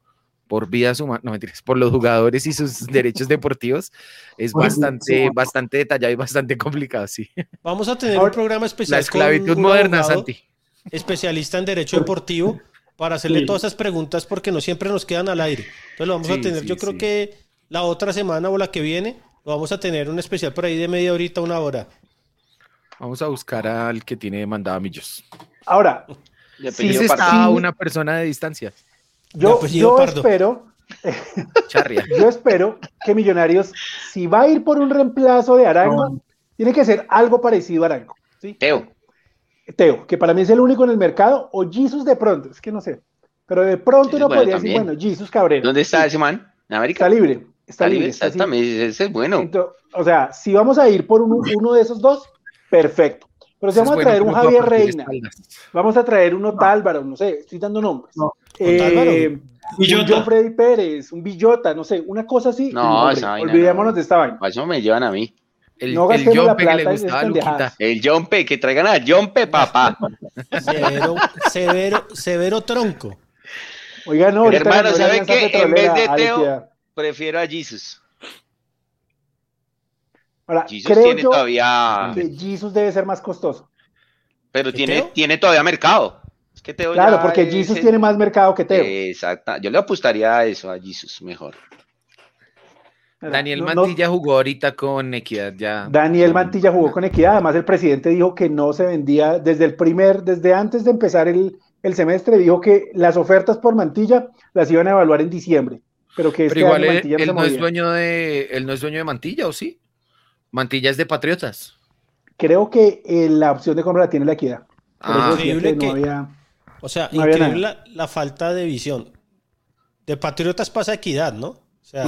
por vidas humanas, no mentiras, por los jugadores y sus derechos deportivos, es bastante, bastante detallado y bastante complicado, sí. Vamos a tener Ahora, un programa especial La esclavitud con moderna, abogado Santi. especialista en derecho deportivo para hacerle Sí. todas esas preguntas porque no siempre nos quedan al aire. Entonces lo vamos a tener, sí, yo creo sí. que la otra semana o la que viene, lo vamos a tener un especial por ahí de media horita, una hora. Vamos a buscar al que tiene mandado a Millos. Ahora, Ese Pardo. está a una persona de distancia. Yo, apellido yo Pardo. espero, yo espero que Millonarios, si va a ir por un reemplazo de Arango, tiene que ser algo parecido a Arango. ¿sí? Teo. Teo, que para mí es el único en el mercado, o Jesus de pronto, es que no sé. Pero de pronto uno bueno, podría decir, bueno, Jesus Cabrera. ¿Dónde está Sí, ese man? ¿En América? Está libre, está, Está libre. libre, está así. exactamente. Ese es bueno. O sea, si vamos a ir por uno, uno de esos dos, perfecto. Pero si vamos a bueno, traer un Javier Reina, vamos a traer un Otálvaro, no sé, estoy dando nombres. Otálvaro. Eh, un. John Freddy Pérez, un Villota, no sé, una cosa así. No, hombre, esa vaina olvidémonos no. de esta vaina. Para eso me llevan a mí. El, No el Jompe que le gustaba a Luquita. El Jompe, que traigan a Jompe, papá. Severo, severo, severo tronco. Oiga, no, Hermano, ¿sabe qué? En vez de Teo-. Prefiero a Jesus. Ahora, Jesus creo tiene yo todavía. que Jesus debe ser más costoso. Pero ¿Que tiene, Teo? tiene todavía mercado. Es que Teo Claro, ya porque es Jesus tiene más mercado que Teo. Exacto. Yo le apostaría a eso, a Jesus, mejor. Daniel No- no- Mantilla jugó ahorita con Equidad ya. Daniel Mantilla jugó con equidad. Además, el presidente dijo que no se vendía desde el primer, desde antes de empezar el, el semestre, dijo que las ofertas por Mantilla las iban a evaluar en diciembre, pero que este Pero igual año él, Mantilla no él se no es dueño de, él no es dueño de Mantilla, ¿o sí? Mantilla es de Patriotas. Creo que eh, la opción de compra la tiene la equidad. Por Ah, eso decía Increíble que no que- había- O sea, No increíble la, la falta de visión. De Patriotas pasa equidad, ¿no? O sea,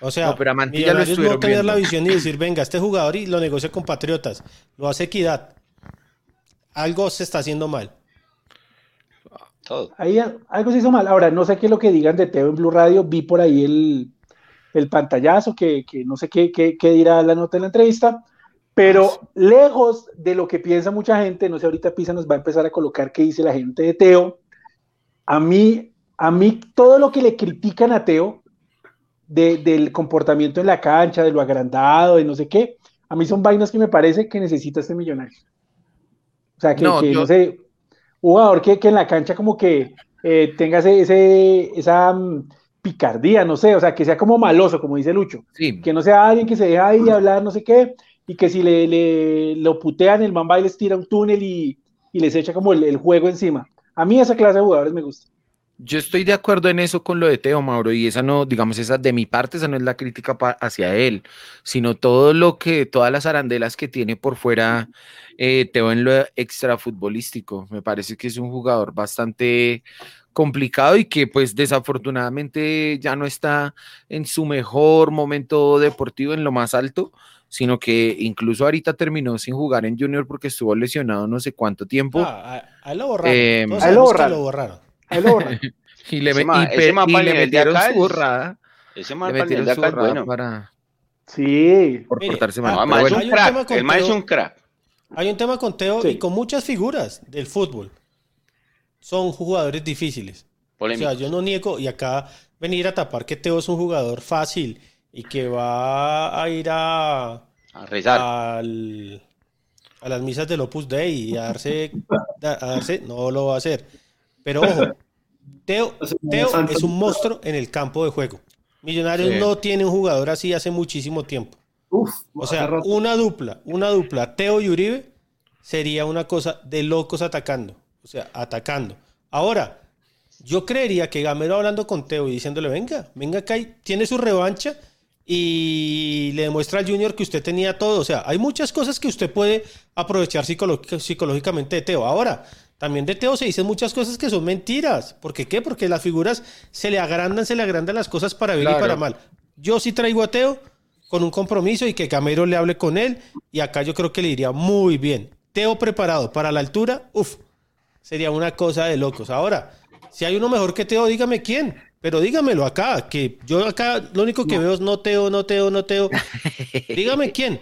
o sea No, pero a Mantilla lo no tener la visión y decir, venga, este jugador y lo negocia con Patriotas. Lo hace equidad. Algo se está haciendo mal. Todo. Ahí algo se hizo mal. Ahora, no sé qué es lo que digan de Teo en Blue Radio. Vi por ahí el, el pantallazo, que, que no sé qué, qué, qué dirá la nota de la entrevista. Pero lejos de lo que piensa mucha gente, no sé, ahorita Pisa nos va a empezar a colocar qué dice la gente de Teo. A mí, a mí todo lo que le critican a Teo de- del comportamiento en la cancha, de lo agrandado, de no sé qué, a mí son vainas que me parece que necesita este millonario. O sea, que No, que, no, yo- sé, jugador que, que en la cancha como que eh, tenga ese, ese- esa mm, picardía, no sé, o sea, que sea como maloso, como dice Lucho, Sí, que no sea alguien que se deja ahí hablar, no sé qué, y que si le, le- lo putean, el man va y les tira un túnel y, y les echa como el, el juego encima. A mí esa clase de jugadores me gusta. yo estoy de acuerdo en eso con lo de Teo, Mauro, y esa no, digamos, esa de mi parte, esa no es la crítica hacia él, sino todo lo que, todas las arandelas que tiene por fuera eh, Teo en lo extrafutbolístico. Me parece que es un jugador bastante complicado y que pues desafortunadamente ya no está en su mejor momento deportivo en lo más alto, sino que incluso ahorita terminó sin jugar en Junior porque estuvo lesionado no sé cuánto tiempo. Ah, a, a lo borraron. Eh, a lo borraron. lo borraron. Lo. Y le, Ese ma- y ma le metieron su borrada. Ese Le metieron de su acá es borrada bueno. para Sí. por Mire, portarse ah, mal. No, el man es bueno, un crack. con El man es Teo. un crack. Hay un tema con Teo Sí. y con muchas figuras del fútbol. Son jugadores difíciles. O sea, yo no niego, y acá venir a tapar que Teo es un jugador fácil y que va a ir a, A rezar. al- a las misas del Opus Dei y a darse, a darse, no lo va a hacer. Pero ojo, Teo, Teo es un monstruo en el campo de juego. Millonarios Sí. no tiene un jugador así hace muchísimo tiempo. Uf, O sea, una dupla, una dupla, Teo y Uribe sería una cosa de locos atacando. O sea, atacando. Ahora, yo creería que Gamero hablando con Teo y diciéndole, venga, venga acá y tiene su revancha y le demuestra al Junior que usted tenía todo. O sea, hay muchas cosas que usted puede aprovechar psicológica- psicológicamente de Teo. Ahora, también de Teo se dicen muchas cosas que son mentiras. ¿Por qué qué? Porque las figuras se le agrandan, se le agrandan las cosas para bien y para mal. Yo sí traigo a Teo con un compromiso y que Camero le hable con él y acá yo creo que le iría muy bien. Teo preparado para la altura, uff, sería una cosa de locos. Ahora, si hay uno mejor que Teo, dígame quién, pero dígamelo acá, que yo acá lo único que veo es no Teo, no Teo, no Teo. Dígame quién.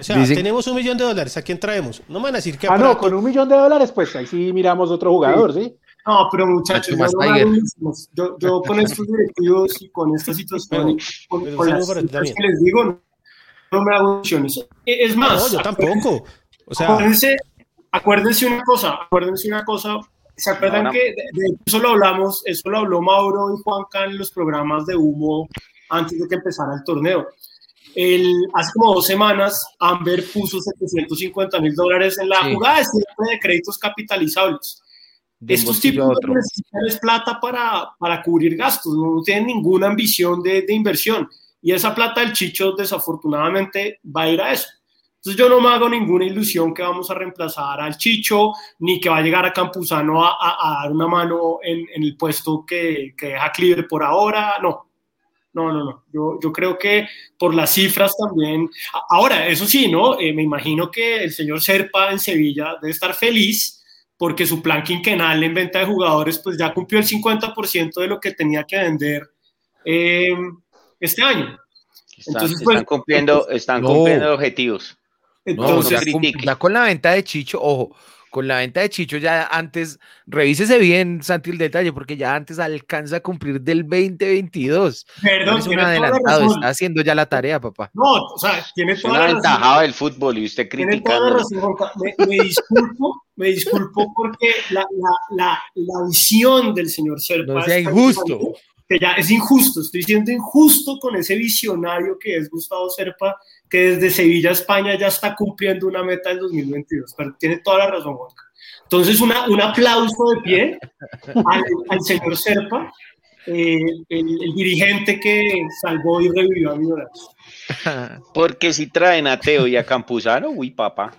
O sea, Dicen- tenemos un millón de dólares, ¿a quién traemos? No me van a decir que Ah, a no, con un millón de dólares, pues ahí sí miramos otro jugador, ¿sí? No, pero muchachos, yo, no yo, yo con estos directivos y con esta situación, con, pero con las que les digo, no, no me hago ilusiones. E- Es más, no, yo tampoco. O sea, acuérdense, acuérdense una cosa, acuérdense una cosa. ¿Se acuerdan que de, de eso lo hablamos? Eso lo habló Mauro y Juanca en los programas de humo antes de que empezara el torneo. El, hace como dos semanas, Amber puso 750 mil dólares en la Sí. jugada de de créditos capitalizables. de Estos tipos otro. necesitan es plata para, para cubrir gastos, no tienen ninguna ambición de, de inversión. Y esa plata del Chicho, desafortunadamente, va a ir a eso. Entonces yo no me hago ninguna ilusión que vamos a reemplazar al Chicho, ni que va a llegar a Campuzano a, a- a dar una mano en, en el puesto que, que deja Cleaver por ahora. No, no, no, no. Yo, yo creo que por las cifras también. Ahora, eso sí, ¿no? Eh, me imagino que el señor Serpa en Sevilla debe estar feliz porque su plan quinquenal en venta de jugadores pues ya cumplió el 50% de lo que tenía que vender eh, este año. Están, Entonces, están pues, cumpliendo, están no. cumpliendo objetivos. No, o Entonces, sea, no ya con la venta de Chicho, ojo, con la venta de Chicho ya antes, revísese bien, Santi, el detalle, porque ya antes alcanza a cumplir del 2022. Perdón, es un adelantado, está haciendo ya la tarea, papá. No, o sea, tiene toda una la razón. ventajada del fútbol y usted Tiene toda la criticando. Me, me disculpo, me disculpo porque la, la, la, la visión del señor Serpa No sea injusto. Que ya es injusto, estoy siendo injusto con ese visionario que es Gustavo Serpa, que desde Sevilla, España, ya está cumpliendo una meta del 2022. Pero tiene toda la razón, Juanca. Entonces, una, un aplauso de pie al, al señor Serpa, eh, el, el dirigente que salvó y revivió a Millonarios. Porque si traen a Teo y a Campuzano, uy, papá.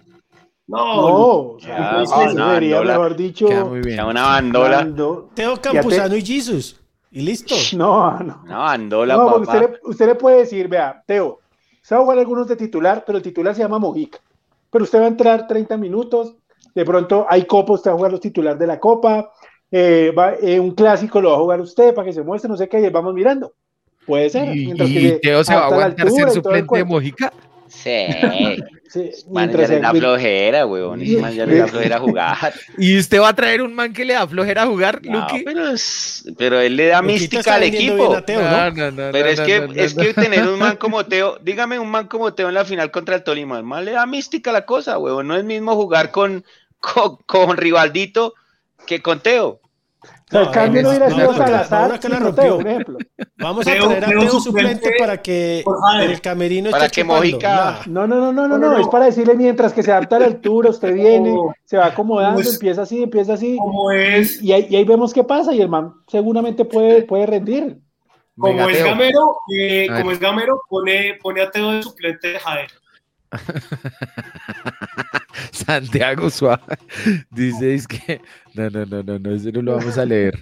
No, No, Ya, eso ah, no, sería, Andola. mejor dicho, muy bien. Una bandola. Ando- Teo Ya te- Campuzano y Jesus. Y listo. No, no. Una bandola, No, papá. usted, le, usted le puede decir, vea, Teo, se va a jugar algunos de titular, pero el titular se llama Mojica. Pero usted va a entrar 30 minutos, de pronto hay copa, usted va a jugar los titulares de la copa, eh, va- eh, un clásico lo va a jugar usted para que se muestre, no sé qué, y vamos mirando. Puede ser. Y, que Teo se va a aguantar ser suplente de. Mojica. Sí. Sí, Man, mientras ya le da el- flojera, weón. man ya le da flojera jugar. Y usted va a traer un man que le da flojera a jugar, No, Luqui. pero, es- pero él le da Luquita mística al equipo. Pero es que, es que tener un man como Teo, dígame un man como Teo en la final contra el Tolima, el man le da mística a la cosa, weón. No es mismo jugar con, con, con Rivaldito que con Teo. O sea, el No, cambio no hubiera no, sido no, no, Salazar, no, que la sino rompió. Teo, un ejemplo. Vamos a tener a Teo suplente para que por el camerino Para esté que. Mojica-. No, no, no, no, no, No, no, no. es para decirle mientras que se adapta a la altura, usted viene, Como- se va acomodando, como es- empieza así, empieza así, es, y ahí, y ahí vemos qué pasa, y el man seguramente puede, puede rendir. como es. Gamero, eh, como es Gamero, pone, pone a Teo de suplente de Jader. Santiago Suárez dice es que no, no, no, no, no, eso no lo vamos a leer.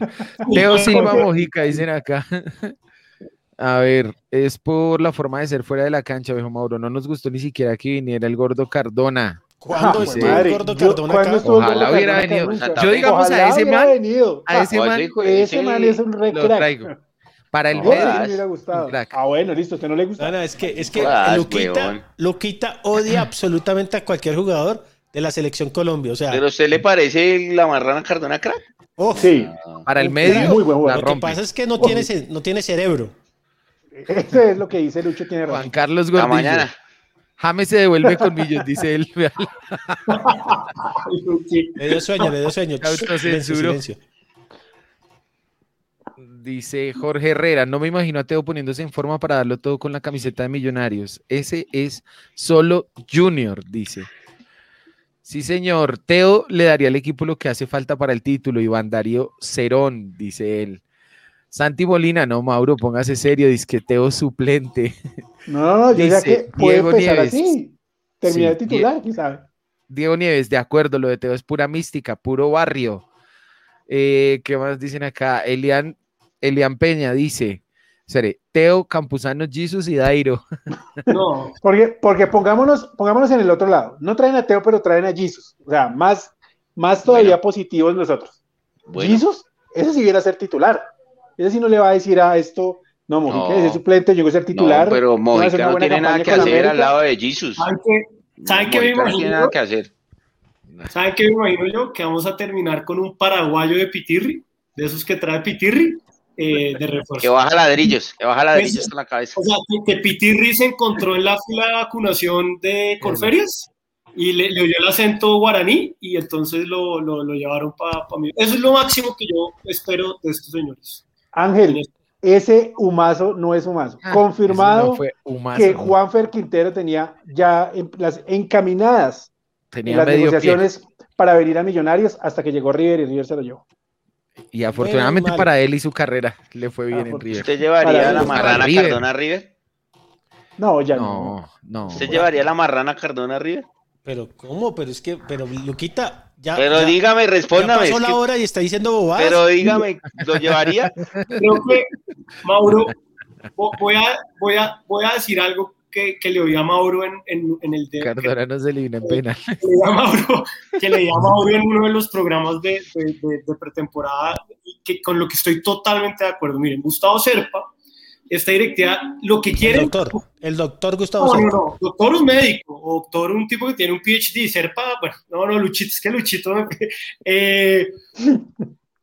Teo Silva Mojica, dicen acá. A ver, es por la forma de ser fuera de la cancha, viejo Mauro. No nos gustó ni siquiera que viniera el gordo Cardona. ¿Cuándo Ah, estuvo madre, el gordo yo- Cardona ¿cuándo acá? estuvo el Ojalá gordo hubiera Cardona venido. Yo, digamos, a ese man- venido. a ese Ah, man ese man es un re lo traigo. Para el No, me hubiera gustado. Ah, bueno, listo, usted no le gusta. No, no, es que, es que Luquita. Luquita odia absolutamente a cualquier jugador de la selección Colombia. O sea, ¿Pero a usted le parece la marrana Cardona crack? oh, Sí, Para el medio. muy buen jugador. la lo que pasa es que no tiene, no tiene cerebro. eso es lo que dice Lucho, tiene Juan razón. Carlos La Gordillo. mañana. James se devuelve con millos, dice él. Le dio sueño, le dio sueño. Silencio, silencio. Dice Jorge Herrera, no me imagino a Teo poniéndose en forma para darlo todo con la camiseta de Millonarios. Ese es solo Junior, dice. Sí, señor. Teo le daría al equipo lo que hace falta para el título. Iván Darío Cerón, dice él. Santi Molina, no, Mauro, póngase serio, dice que Teo suplente. No, yo ya que puede Diego empezar Nieves. así. Terminar Sí, de titular, quién sabe. Diego Nieves, de acuerdo, lo de Teo es pura mística, puro barrio. Eh, ¿Qué más dicen acá? Elian, Elian Peña dice, seré Teo, Campuzano, Jesus y Dairo. No, Porque, porque pongámonos, pongámonos en el otro lado. No traen a Teo, pero traen a Jesus. O sea, más, más todavía Bueno. positivos nosotros. Bueno. Jesus, ese sí viene a ser titular. Ese sí no le va a decir a esto, no, Mojica No. es el suplente, llegó a ser titular. No, pero Mojica no buena tiene nada que hacer al lado de Jesus. ¿saben qué? ¿Saben qué me Mojica no tiene imagino? nada que hacer. ¿Saben qué me imagino yo? Que vamos a terminar con un paraguayo de Pitirri, de esos que trae Pitirri, eh, de Que baja ladrillos, que baja ladrillos Pues- con la cabeza. O sea, que, que Pitirri se encontró en la fila de vacunación de Corferias y le, le oyó el acento guaraní y entonces lo, lo, lo llevaron para mí. Eso es lo máximo que yo espero de estos señores. Ángel, ese humazo no es humazo. Ah, Confirmado no fue humazo, que. Juanfer Quintero tenía ya en- las encaminadas tenía las pie. negociaciones para venir a Millonarios hasta que llegó River y River se lo llevó. Y afortunadamente para él y su carrera le fue bien en. River. ¿Usted llevaría Para la marrana River. Cardona a River? No, ya no. No, no. ¿Usted llevaría la marrana Cardona a River? Pero, ¿cómo? Pero es que, pero Luquita, ya. Pero ya- dígame, ya respóndame. pasó es la que- hora y está diciendo bobadas. pero dígame, ¿lo llevaría? Creo que, Mauro, vo- voy a, voy a, voy a decir algo que, que le oí a Mauro en, en, en el de, Cardona no se le vino en pena. le oí a Mauro, que le a Mauro en uno de los programas de, de, de- de pretemporada y que con lo que estoy totalmente de acuerdo. Miren, Gustavo Serpa esta directiva lo que quiere. El doctor, el doctor Gustavo No, no, Serpa. no, doctor un médico, o doctor un tipo que tiene un PhD, Serpa, bueno, no, no, Luchito, es que Luchito, eh,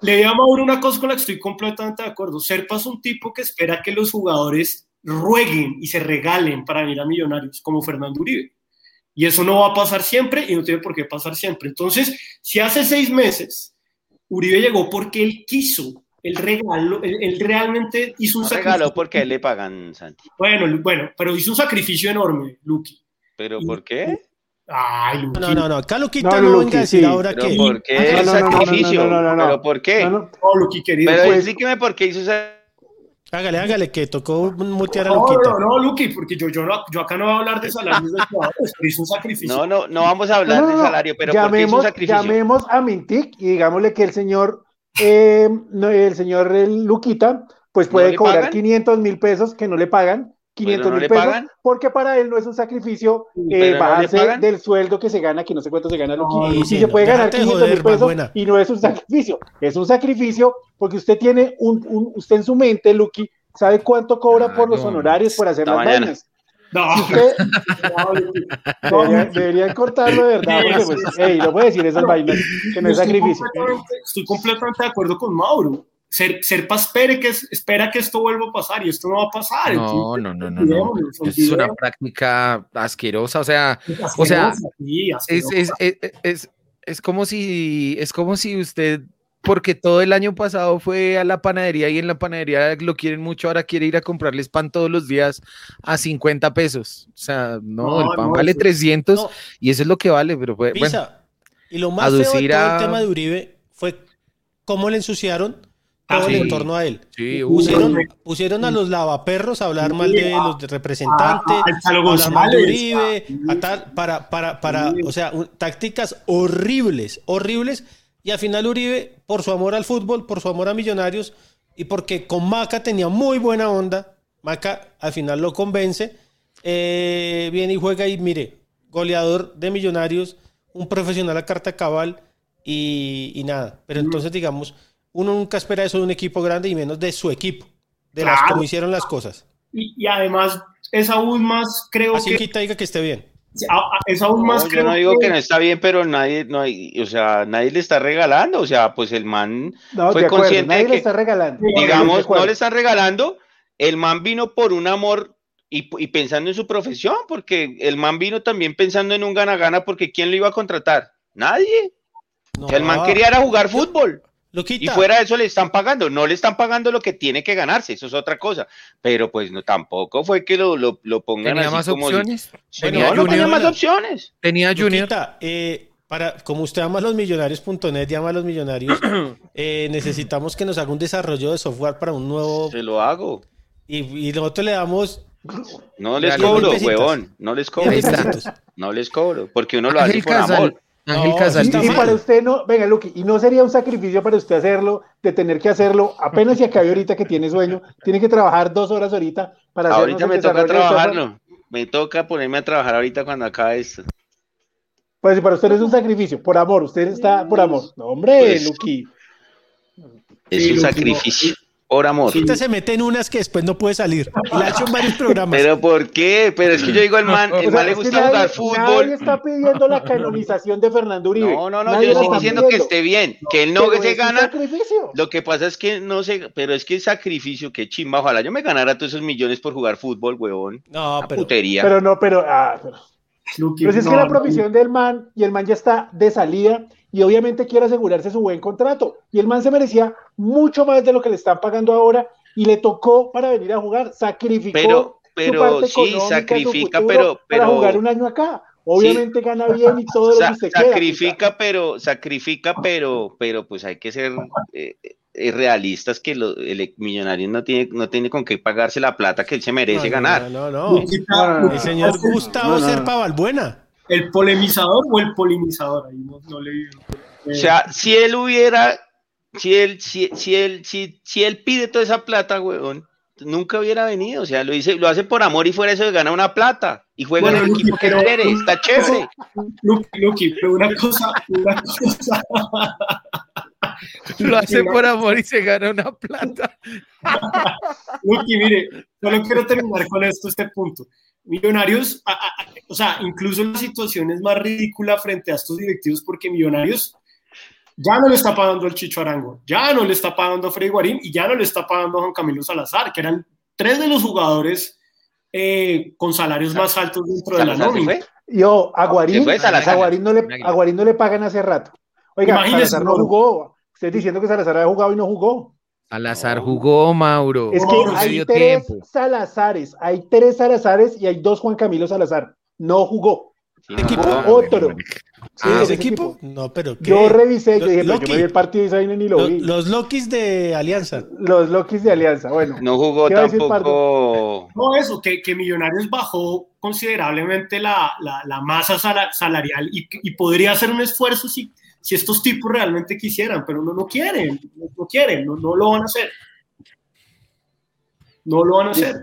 le digo a Mauro una cosa con la que estoy completamente de acuerdo, Serpa es un tipo que espera que los jugadores rueguen y se regalen para venir a Millonarios, como Fernando Uribe, y eso no va a pasar siempre y no tiene por qué pasar siempre, entonces, si hace seis meses Uribe llegó porque él quiso, él regaló, él, él realmente hizo un No sacrificio. regaló porque a él le pagan, Santi. Bueno, bueno, pero hizo un sacrificio enorme, Luqui. ¿Pero por qué? Ay, Luqui. No, no, no, acá Luquita No, no, Luqui, venga a decir sí. ahora ¿Pero que... por qué No, el no, no, no, no, sacrificio? no, no, no, no. ¿Pero por qué? No, Luqui, querido. Pero Pues- explíqueme por qué hizo esa... Hágale, hágale, que tocó mutear a No, Luquita. no, no, Luqui, porque yo, yo, no, yo acá no voy a hablar de salarios de jugadores, pero hizo un sacrificio. No, no, no vamos a hablar No, no, de no. salario, pero ¿por qué hizo un llamemos, sacrificio? llamemos a Mintic y digámosle que el señor, eh, no, el señor el Luquita, pues ¿No puede cobrar pagan? 500 mil pesos que no le pagan. 500 ¿no mil pesos, pagan? porque para él no es un sacrificio eh, ¿Pero no bajarse del sueldo que se gana, que no sé cuánto se gana y sí, se no, puede ganar déjate de 500 joder, mil pesos y no es un sacrificio, es un sacrificio porque usted tiene un, un- usted en su mente, Luqui, sabe cuánto cobra por los honorarios por hacer las mañana. vainas. No, Si usted, no, Luqui. debería- deberían cortarlo de verdad, porque pues, hey, no puede decir esas vainas, que no es sacrificio. completamente- Estoy completamente de acuerdo con Mauro. Ser, Serpa espere que, espera que esto vuelva a pasar y esto no va a pasar. No, no, no, no, no. Es una práctica asquerosa, o sea, o sea, Asquerosa, sí, es, asquerosa. es, es, es, es como si, es como si usted, porque todo el año pasado fue a la panadería y en la panadería lo quieren mucho, ahora quiere ir a comprarles pan todos los días a 50 pesos. O sea, no, No, el pan no, vale eso- 300 No. y eso es lo que vale, pero pues, bueno, Pisa. Y lo más feo de todo aducir el a- tema de Uribe fue cómo le ensuciaron todo Ah, el sí. entorno a él. sí, Pusieron, pusieron a los lavaperros a hablar mal de los representantes, a- a hablar mal de Uribe, a- a tal, para, para, para, Sí. o sea, un- tácticas horribles, horribles. Y al final Uribe, por su amor al fútbol, por su amor a Millonarios y porque con Maca tenía muy buena onda, Maca al final lo convence, eh, viene y juega y mire, goleador de Millonarios, un profesional a carta cabal y, y nada. Pero entonces, digamos, uno nunca espera eso de un equipo grande y menos de su equipo, de las Claro. como hicieron las cosas. Y, y además es aún más, creo Así que quita diga que esté bien. es aún más No, yo creo no digo que no está bien, pero nadie, no hay, o sea, nadie le está regalando, o sea, pues el man No, fue de acuerdo, consciente nadie de le que, está regalando. Digamos, no le están regalando, el man vino por un amor y, y pensando en su profesión, porque el man vino también pensando en un gana-gana, porque ¿quién lo iba a contratar? Nadie. No, O sea, el man quería era jugar fútbol. Lo Y fuera de eso le están pagando, no le están pagando lo que tiene que ganarse, eso es otra cosa. Pero pues no, tampoco fue que lo, lo, lo pongan tenía así más como opciones, tenía no, no tenía Junior, más opciones. tenía Junior, Luquita, eh, para, como usted ama a los millonarios.net y ama a los millonarios, eh, necesitamos que nos haga un desarrollo de software para un nuevo. Se lo hago. Y, y nosotros le damos. No les cobro, huevón, no les cobro. No les cobro, porque uno lo hace por amor. Ángel No, Casal Y para usted no, venga, Luqui, y no sería un sacrificio para usted hacerlo, de tener que hacerlo, apenas si acabe ahorita que tiene sueño, tiene que trabajar dos horas ahorita para hacernos Ahorita me toca trabajarlo. Me toca ponerme a trabajar ahorita cuando acabe esto. Pues si para usted no es un sacrificio, por amor, usted está por amor. No, hombre, Pues- Luqui. Es Sí, un Luqui, sacrificio por amor. Luquita se mete en unas que después no puede salir. La ha hecho en varios programas. Pero ¿por qué? Pero es que yo digo al man, el O sea, man le gusta nadie- jugar Nadie fútbol. está pidiendo la canonización de Fernando Uribe. No, no, no, Nadie yo estoy diciendo que esté bien, que él no se gana. sacrificio. Lo que pasa es que no sé, pero es que el sacrificio, qué chimba, ojalá yo me ganara todos esos millones por jugar fútbol, huevón. No, Una pero. putería. Pero no, pero, ah, pero, si es que la no, profesión del man y el man ya está de salida y obviamente quiere asegurarse su buen contrato. Y el man se merecía mucho más de lo que le están pagando ahora y le tocó para venir a jugar. Sacrificó Pero- su pero parte sí, sacrifica, futuro pero- para pero- jugar un año acá. Obviamente gana bien y todo lo que quiera. sacrifica, pero, sacrifica, pero, pero pues hay que ser eh, eh, realistas que lo- el millonario no tiene, no tiene con qué pagarse la plata que él se merece no, ganar. No, no, no. No. El señor Gustavo No, no, no. Serpa Balbuena. ¿El polemizador o el polinizador? Ahí no, no le digo. O sea, si él hubiera, si él, si, si él, si, si él pide toda esa plata, huevón, nunca hubiera venido. O sea, lo dice, lo hace por amor y fuera eso de gana una plata. Y juega en el Luqui, equipo que pero- quiere, está chévere. Luqui, Luqui, pero una cosa, una cosa, Lo hace por amor y se gana una plata. Lucky, mire, solo quiero terminar con esto, este punto. Millonarios, a- a- a- o sea, incluso la situación es más ridícula frente a estos directivos porque Millonarios ya no le está pagando el Chicho Arango, ya no le está pagando a Freddy Guarín y ya no le está pagando a Juan Camilo Salazar, que eran tres de los jugadores eh, con salarios más altos dentro de la ¿Salazar se nómina. fue? Yo, a Guarín, a Guarín no le, a Guarín no le pagan hace rato. Oiga, Imagínese, Salazar no jugó. Usted diciendo que Salazar había jugado y no jugó. Salazar jugó, Mauro. Es que Mauro, hay tres tiempo. Salazares, hay tres Salazares y hay dos Juan Camilo Salazar. No jugó. ¿Qué equipo? jugó. Otro. Sí, Ah, ese ¿ese equipo? No, pero ¿qué? Yo revisé, yo dije, pero yo me vi el partido y esa vaina ni lo vi. los Lokis de Alianza. Los Lokis de Alianza, bueno. No jugó ¿Qué va a decir tampoco. No, eso, que, que Millonarios bajó considerablemente la, la- la masa sala- salarial y, y podría hacer un esfuerzo si, si estos tipos realmente quisieran, pero no, no quieren, no, no quieren, no, no lo van a hacer. No lo van a hacer.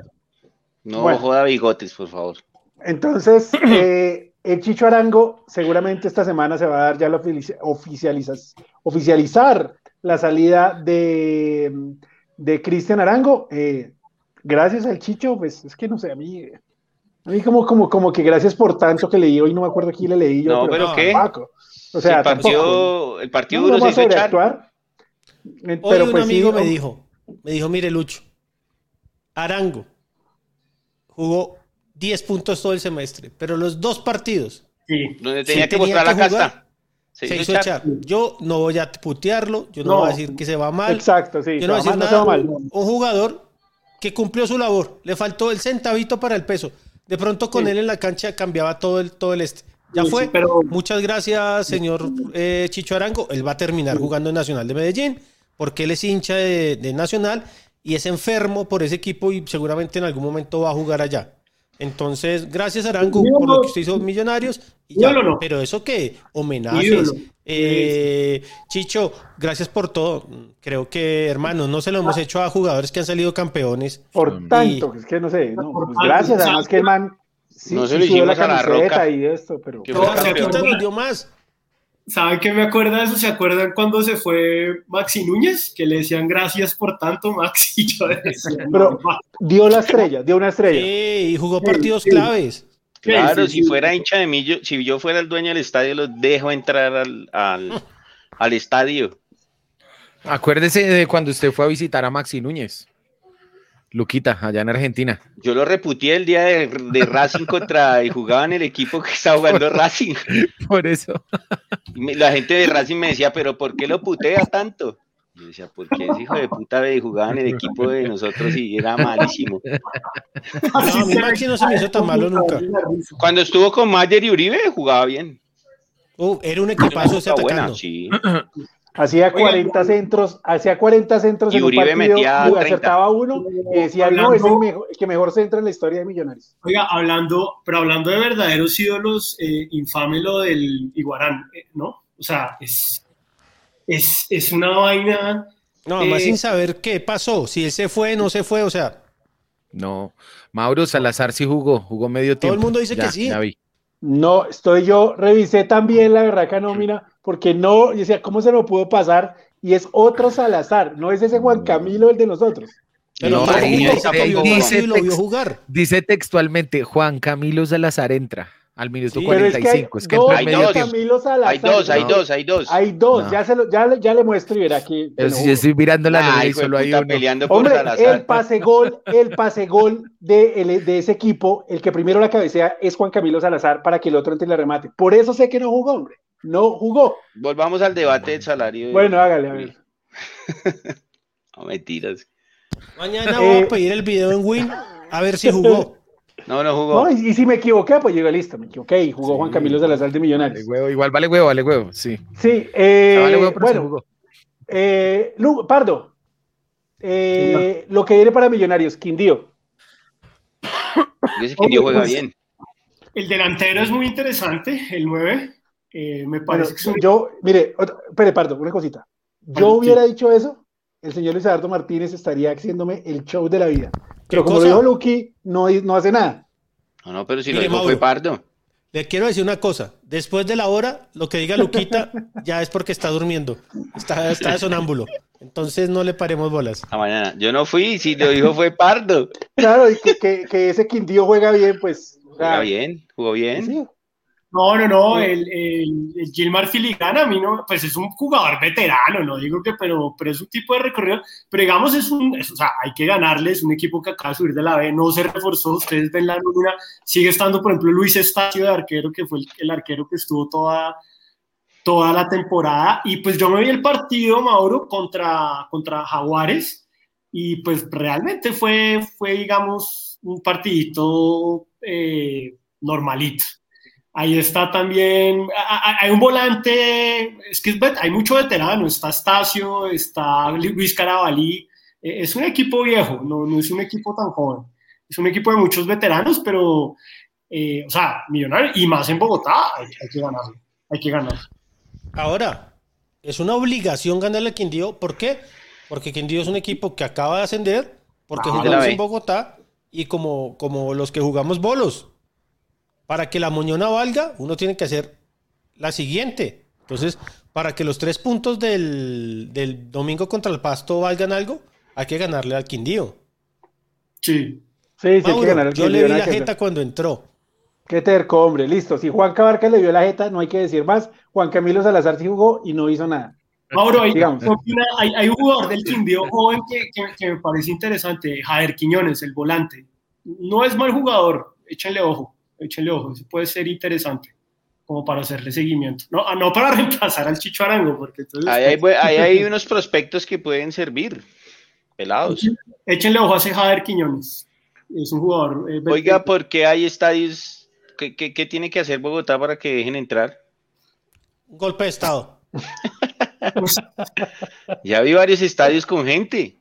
No Bueno. joda bigotes, por favor. Entonces, eh, el Chicho Arango seguramente esta semana se va a dar ya la ofici- oficializas- oficializar la salida de, de Cristian Arango. Eh, gracias al Chicho, pues es que no sé, a mí, a mí como, como, como que gracias por tanto que leí hoy, no me acuerdo quién le leí yo. No, pero ¿qué? tampoco. O el sea, tampoco. partido, el partido duro se hizo echar. Eh, Hoy pero un pues sí, amigo me dijo, me dijo, mire Lucho, Arango jugó 10 puntos todo el semestre, pero los dos partidos Sí. Donde Sí, tenía que tenía mostrar que la jugar. casta. Se se hizo echar. echar. Yo no voy a putearlo, yo no, No. voy a decir que se va mal. Exacto, sí. Yo se no va voy a decir mal, nada. mal. Un jugador que cumplió su labor, le faltó el centavito para el peso. De pronto con Sí. él en la cancha cambiaba todo el, todo el este. Ya fue. sí, pero- Muchas gracias, señor eh, Chicho Arango. Él va a terminar jugando en Nacional de Medellín porque él es hincha de, de Nacional y es enfermo por ese equipo y seguramente en algún momento va a jugar allá. Entonces, gracias Arango por lo que usted hizo Millonarios. Y ya. Ídolo no. Pero eso que homenajes. Eh, Chicho, gracias por todo. Creo que, hermano, no se lo hemos hecho a jugadores que han salido campeones. Por Y- tanto, es que no sé, pues gracias, además que el man sí, no se sí lo hicimos a la Roca. y esto, pero Que No, nos dio más. ¿Saben qué me acuerda de eso? ¿Se acuerdan cuando se fue Maxi Núñez? Que le decían gracias por tanto, Maxi. Yo decía, Pero- no, dio la estrella, dio una estrella. Sí, y jugó partidos sí. claves. Claro, Sí, sí, si sí. fuera hincha de mí, yo- si yo fuera el dueño del estadio, los dejo entrar al, al, al estadio. Acuérdese de cuando usted fue a visitar a Maxi Núñez. Luquita, allá en Argentina. Yo lo reputié el día de, de Racing contra y jugaba en el equipo que estaba jugando Racing. Por eso. Y me- la gente de Racing me decía, pero ¿por qué lo putea tanto? Yo decía, porque ese hijo de puta ve, jugaba en el equipo de nosotros y era malísimo. No, a mí Maxi no se me hizo tan malo nunca. Cuando estuvo con Mayer y Uribe, jugaba bien. Uh, era un equipazo ese época buena, atacando. sí. Hacía Oiga, 40 centros, hacía 40 centros Y en un Uribe partido, metía y 30. acertaba uno y decía, no, es el, mejor, el que mejor centra en la historia de Millonarios. Oiga, hablando, pero hablando de verdaderos ídolos, eh, infame lo del Iguarán, eh, ¿no? O sea, es, es, es una vaina. No, además Eh, sin saber qué pasó. Si él se fue, no se fue. O sea, No. Mauro Salazar sí jugó, jugó medio Todo tiempo. el mundo dice que sí. Ya vi. No, estoy yo, revisé también la berraca nómina, porque no, yo decía, ¿cómo se lo pudo pasar? Y es otro Salazar, no es ese Juan Camilo el de nosotros. pero No, el dice- lo vio dice y lo vio jugar. Dice textualmente, Juan Camilo Salazar entra al minuto Sí. Pero es que hay 45. Es que, Hay dos. Juan tiempo. Camilo Salazar. Hay dos, hay dos, hay dos. Hay dos, No. ya, se lo, ya, le- ya le muestro y verá que... Pero que si no. estoy mirando la Nah, y solo hay uno. peleando por Hombre, el Salazar. pase gol, el pase gol de, el- de ese equipo, el que primero la cabecea es Juan Camilo Salazar para que el otro entre y le remate. Por eso sé que no jugó, hombre. No jugó. Volvamos al debate del salario. Bueno, hágale, a ver. No, mentiras. Mañana voy Eh. a pedir el video en Win a ver si jugó. No, no jugó. No, y, y si me equivoqué, pues llegó listo, me equivoqué y jugó Juan Camilo Salazar de Vale Millonarios. huevo, igual vale huevo, vale huevo, sí. Sí, eh, Vale huevo, pero sí bueno, jugó. eh, Lu- Pardo, eh, lo que viene para Millonarios, Quindío. Ese Quindío juega pues, bien. El delantero es muy interesante, el 9. Eh, me Bueno, parece que yo, mire, otra- espere, Pardo, una cosita. Yo Ah, sí. hubiera dicho eso, el señor Luis Eduardo Martínez estaría haciéndome el show de la vida. Pero como cosa? lo dijo Lucky, no, no hace nada. No, no, pero si lo dijo Mauro. fue Pardo. Le quiero decir una cosa. Después de la hora, lo que diga Luquita ya es porque está durmiendo. Está, está de sonámbulo. Entonces no le paremos bolas. A mañana. Yo no fui, si lo dijo fue Pardo. Claro, y que, que- que ese Quindío juega bien, pues. Jugó bien, jugó bien. sí. No, no, no, el, el, el Gilmar Filigana, a mí no, pues es un jugador veterano, no digo que, pero, pero es un tipo de recorrido, pero digamos es un, es- o sea, hay que ganarle, es un equipo que acaba de subir de la B, no se reforzó, ustedes ven la nómina, sigue estando, por ejemplo, Luis Estacio de arquero, que fue el, el arquero que estuvo toda, toda la temporada, y pues yo me vi el partido, Mauro, contra, contra Jaguares, y pues realmente fue, fue digamos, un partidito eh, normalito. Ahí está también, hay un volante, es que hay mucho veterano, está Estacio, está Luis Carabalí, eh, es un equipo viejo, no, no es un equipo tan joven, es un equipo de muchos veteranos, pero, eh, o sea, millonario, y más en Bogotá, hay, hay que ganarlo, hay que ganar. Ahora, es una obligación ganarle a Quindío. ¿Por qué? Porque Quindío es un equipo que acaba de ascender, porque Ah, jugamos en Bogotá y como, como los que jugamos bolos. Para que la moñona valga, uno tiene que hacer la siguiente. Entonces, para que los tres puntos del, del domingo contra el Pasto valgan algo, hay que ganarle al Quindío. Sí. Sí, sí, hay que Mauro, ganar el yo le Quindío, vi la que jeta cuando entró. Qué terco, hombre, listo. Si Juan Cabarca le vio la jeta, no hay que decir más. Juan Camilo Salazar sí jugó y no hizo nada. Mauro, hay, Digamos. hay, hay un jugador del Quindío joven que, que- que me parece interesante, Jader Quiñones, el volante. No es mal jugador, échenle ojo, échenle ojo, eso puede ser interesante, como para hacerle seguimiento. No, ah, no para reemplazar al Chicho Arango, porque entonces Ahí hay, bu- ahí hay unos prospectos que pueden servir. Pelados. échenle ojo a ese Jader Quiñones. Es un jugador. eh, Oiga, ¿por qué hay estadios? ¿Qué, qué, qué tiene que hacer Bogotá para que dejen entrar? Un golpe de Estado. Ya vi varios estadios con gente.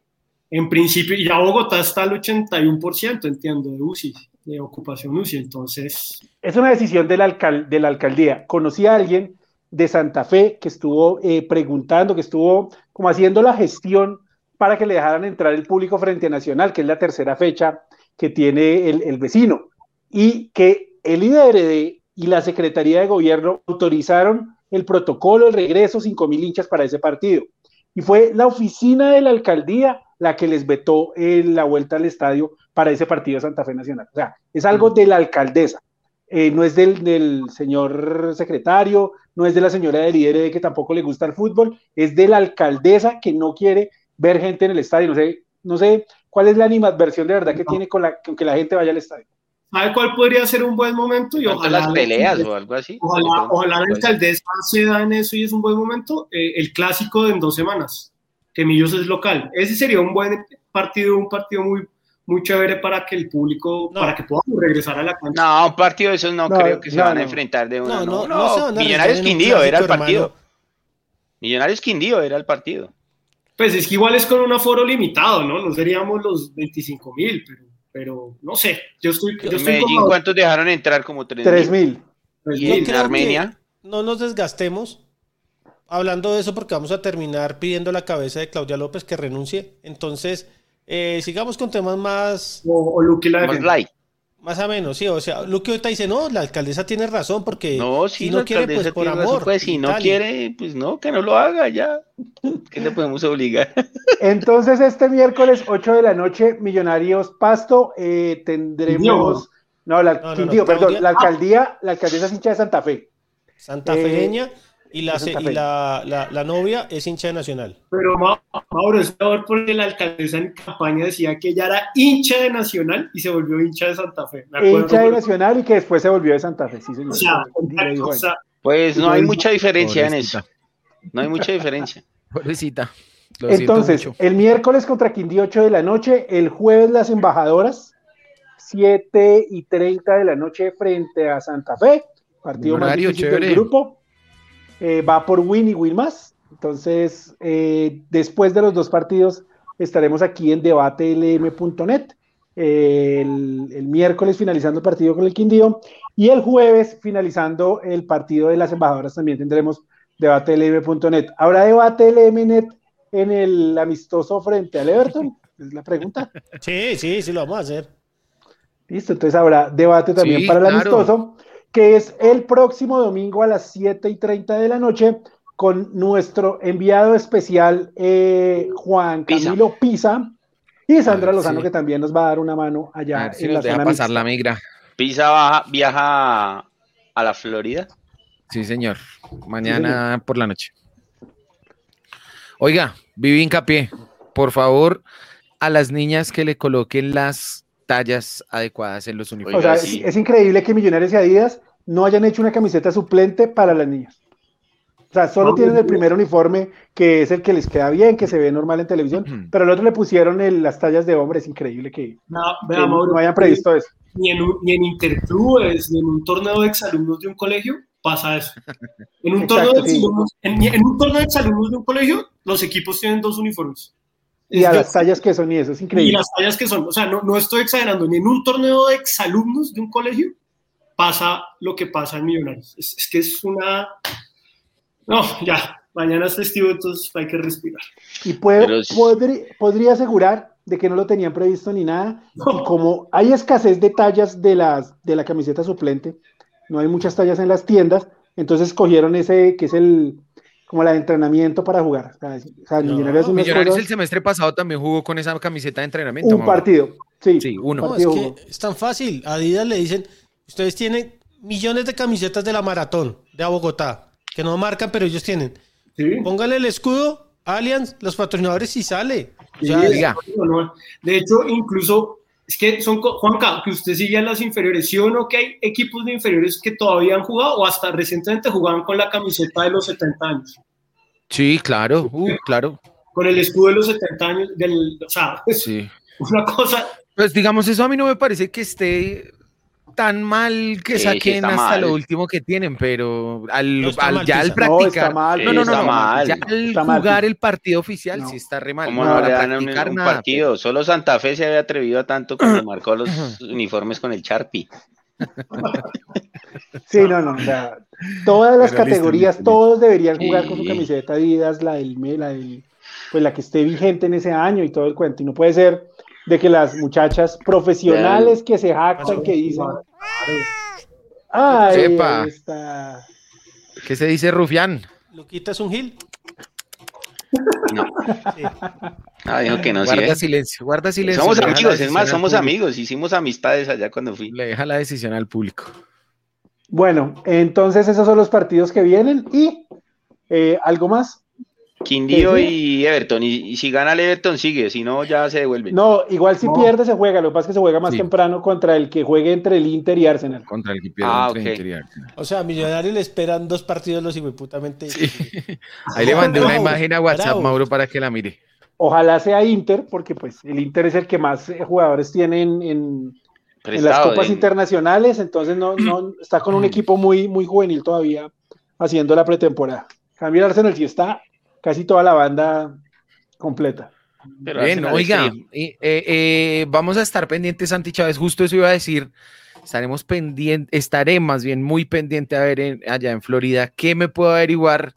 En principio, ya Bogotá está al 81%, entiendo, de UCI, de ocupación UCI, entonces Es una decisión de la, alcaldía. Conocí a alguien de Santa Fe que estuvo eh, preguntando, que estuvo como haciendo la gestión para que le dejaran entrar el público frente Nacional, que es la tercera fecha que tiene el, vecino, y que el IDRD y la Secretaría de Gobierno autorizaron el protocolo, el regreso, 5 mil hinchas para ese partido. Y fue la oficina de la alcaldía la que les vetó eh, la vuelta al estadio para ese partido de Santa Fe Nacional. O sea, es algo de la alcaldesa. Eh, no es del, del señor secretario, no es de la señora del IDRD que tampoco le gusta el fútbol, es de la alcaldesa que no quiere ver gente en el estadio. No sé, no sé cuál es la animadversión de verdad que tiene con, la, con que la gente vaya al estadio. ¿sabe cuál podría ser un buen momento? Y ojalá las peleas o algo así. Ojalá, ojalá la alcaldesa se da en eso y es un buen momento. eh, el clásico de en dos semanas, Millos es local. Ese sería un buen partido, un partido muy, muy chévere para que el público, No. para que podamos regresar a la cancha. No, un partido de esos no, No, creo que se van no. a enfrentar de una. No, No, Millonarios Quindío era el partido. hermano. Millonarios Quindío era el partido. Pues es que igual es con un aforo limitado, ¿no? No seríamos los 25 mil, pero, pero no sé. Yo estoy, yo En estoy Medellín, como- ¿cuántos dejaron entrar? Como tres. 3 mil. pues, Y Yo en Armenia. No nos desgastemos hablando de eso porque vamos a terminar pidiendo la cabeza de Claudia López que renuncie. Entonces, eh, sigamos con temas más, o, o Luque la Más light. más o menos, sí. O sea, Luque ahorita dice, no, la alcaldesa tiene razón porque No, si si no quiere, pues por razón, amor. Pues si no quiere, pues no, que no lo haga ya. ¿Qué le podemos obligar? Entonces, este miércoles, 8 de la noche, Millonarios Pasto, eh, tendremos. No, la, No, no, no, Quindío, perdón, Claudia- la alcaldía, la alcaldesa es hincha de Santa Fe. Santa Eh, Feña y, la, y la, la- la novia es hincha de Nacional. Pero Ma- Mauro, es peor porque la alcaldesa en campaña decía que ella era hincha de Nacional y se volvió hincha de Santa Fe. Me Hincha de Nacional y que después se volvió de Santa Fe. Sí, señor. O sea, o Pues no hay mucha diferencia en eso. No hay mucha diferencia. Pobrecita. Lo Entonces, mucho. el miércoles contra Quindío 8 de la noche, el jueves las embajadoras, 7 y 30 de la noche frente a Santa Fe, partido más Horario difícil del chévere. grupo, Eh, va por win y win más, entonces eh, después de los dos partidos estaremos aquí en debatelm.net, eh, el, el miércoles finalizando el partido con el Quindío y el jueves finalizando el partido de las embajadoras también tendremos debatelm.net. ¿Habrá debatelm.net en el amistoso frente al Everton? Es la pregunta. Sí, sí, sí lo vamos a hacer. Listo, entonces habrá debate también Sí, para el claro. amistoso. Que es el próximo domingo a las 7 y 30 de la noche con nuestro enviado especial eh, Juan. Camilo Pisa y Sandra Ah, Lozano sí. que también nos va a dar una mano A allá ver si en la nos deja zona pasar mixta. la migra. Pisa baja- viaja a la Florida. Sí, señor. Mañana por la noche. Oiga, Vivi Hincapié, por favor, a las niñas que le coloquen las tallas adecuadas en los O uniformes. sea, Oiga, es, increíble que Millonarios y Adidas no hayan hecho una camiseta suplente para las niñas. O sea, solo No, tienen no, el primer uniforme, que es el que les queda bien, que se ve normal en televisión, pero al otro le pusieron el- las tallas de hombre. Es increíble que, No, que hayan previsto eso. Ni en, un- ni en interclubes, ni en un torneo de exalumnos de un colegio pasa eso. En un, Exacto, torneo de sí. en, en un torneo de exalumnos de un colegio, los equipos tienen dos uniformes. Y a las tallas que son y eso es y increíble. las tallas que son, o sea, no, no estoy exagerando, ni en un torneo de exalumnos de un colegio pasa lo que pasa en Millonarios. Es, es que es una... No, ya, mañana es festivo, entonces hay que respirar. Y puede- Pero es- podrí- podría asegurar de que no lo tenían previsto ni nada. Y como hay escasez de tallas de, las, de la camiseta suplente, no hay muchas tallas en las tiendas, entonces cogieron ese que es el como la de entrenamiento para jugar. O sea, es- o sea, No, Millonarios el semestre pasado también jugó con esa camiseta de entrenamiento. un partido. Sí, Sí, un uno. No, partido es jugó. que es tan fácil. A Adidas le dicen, ustedes tienen millones de camisetas de la maratón de a Bogotá, que no marcan, pero ellos tienen. ¿Sí? Póngale el escudo, Allianz, los patrocinadores y sale. O Sí. De hecho, incluso, es que son, Juanca, que usted sigue a las inferiores, ¿sí o no que hay equipos de inferiores que todavía han jugado o hasta recientemente jugaban con la camiseta de los 70 años? Sí, claro, uh, claro. Con el escudo de los 70 años, del, o sea, Sí. una cosa, Pues digamos, eso a mí no me parece que esté tan mal que Sí, saquen hasta mal. lo último que tienen, pero al, No está al- mal, ya al practicar, está mal. no, no, no, Está no, mal. ya al mal, jugar el partido oficial No. sí está re mal. ¿Cómo no, no para le dan un, practicar un nada, partido? Solo Santa Fe se había atrevido a tanto cuando marcó los uniformes con el Sharpie. Sí, no, no. O sea, todas las Pero categorías, listo, todos deberían jugar con su camiseta Adidas, la del, me- la del, pues la que esté vigente en ese año y todo el cuento. Y no puede ser de que las muchachas profesionales que se jactan, que dicen, ay, Epa. ahí está. ¿Qué se dice Rufián? Luquita es un gil. No. Sí. Ah, dijo que no, sí. guarda ¿eh? silencio, guarda silencio. Somos amigos, es más, somos amigos. Hicimos amistades allá cuando fui. Le deja la decisión al público. Bueno, entonces esos son los partidos que vienen y eh, algo más. Quindío Sí, y Everton. Y, y si gana el Everton, sigue. Si no, ya se devuelven. No, igual si No. pierde se juega, lo que pasa es que se juega más Sí. temprano contra el que juegue entre el Inter y Arsenal. Contra el que Ah, pierde entre ok. Inter y Arsenal. O sea, a Millonarios le esperan dos partidos los hijueputamente. Ahí le mandé una imagen a WhatsApp, bravo. Mauro, para que la mire. Ojalá sea Inter, porque pues el Inter es el que más eh, jugadores tiene en, en- en las copas internacionales, entonces no, no está con un equipo muy, muy juvenil todavía haciendo la pretemporada. Cambio el Arsenal sí está casi toda la banda completa. Pero Bien, oiga, eh, eh, vamos a estar pendientes, Santi Chávez, justo eso iba a decir. Estaremos pendientes, estaré más bien muy pendiente a ver en- allá en Florida qué me puedo averiguar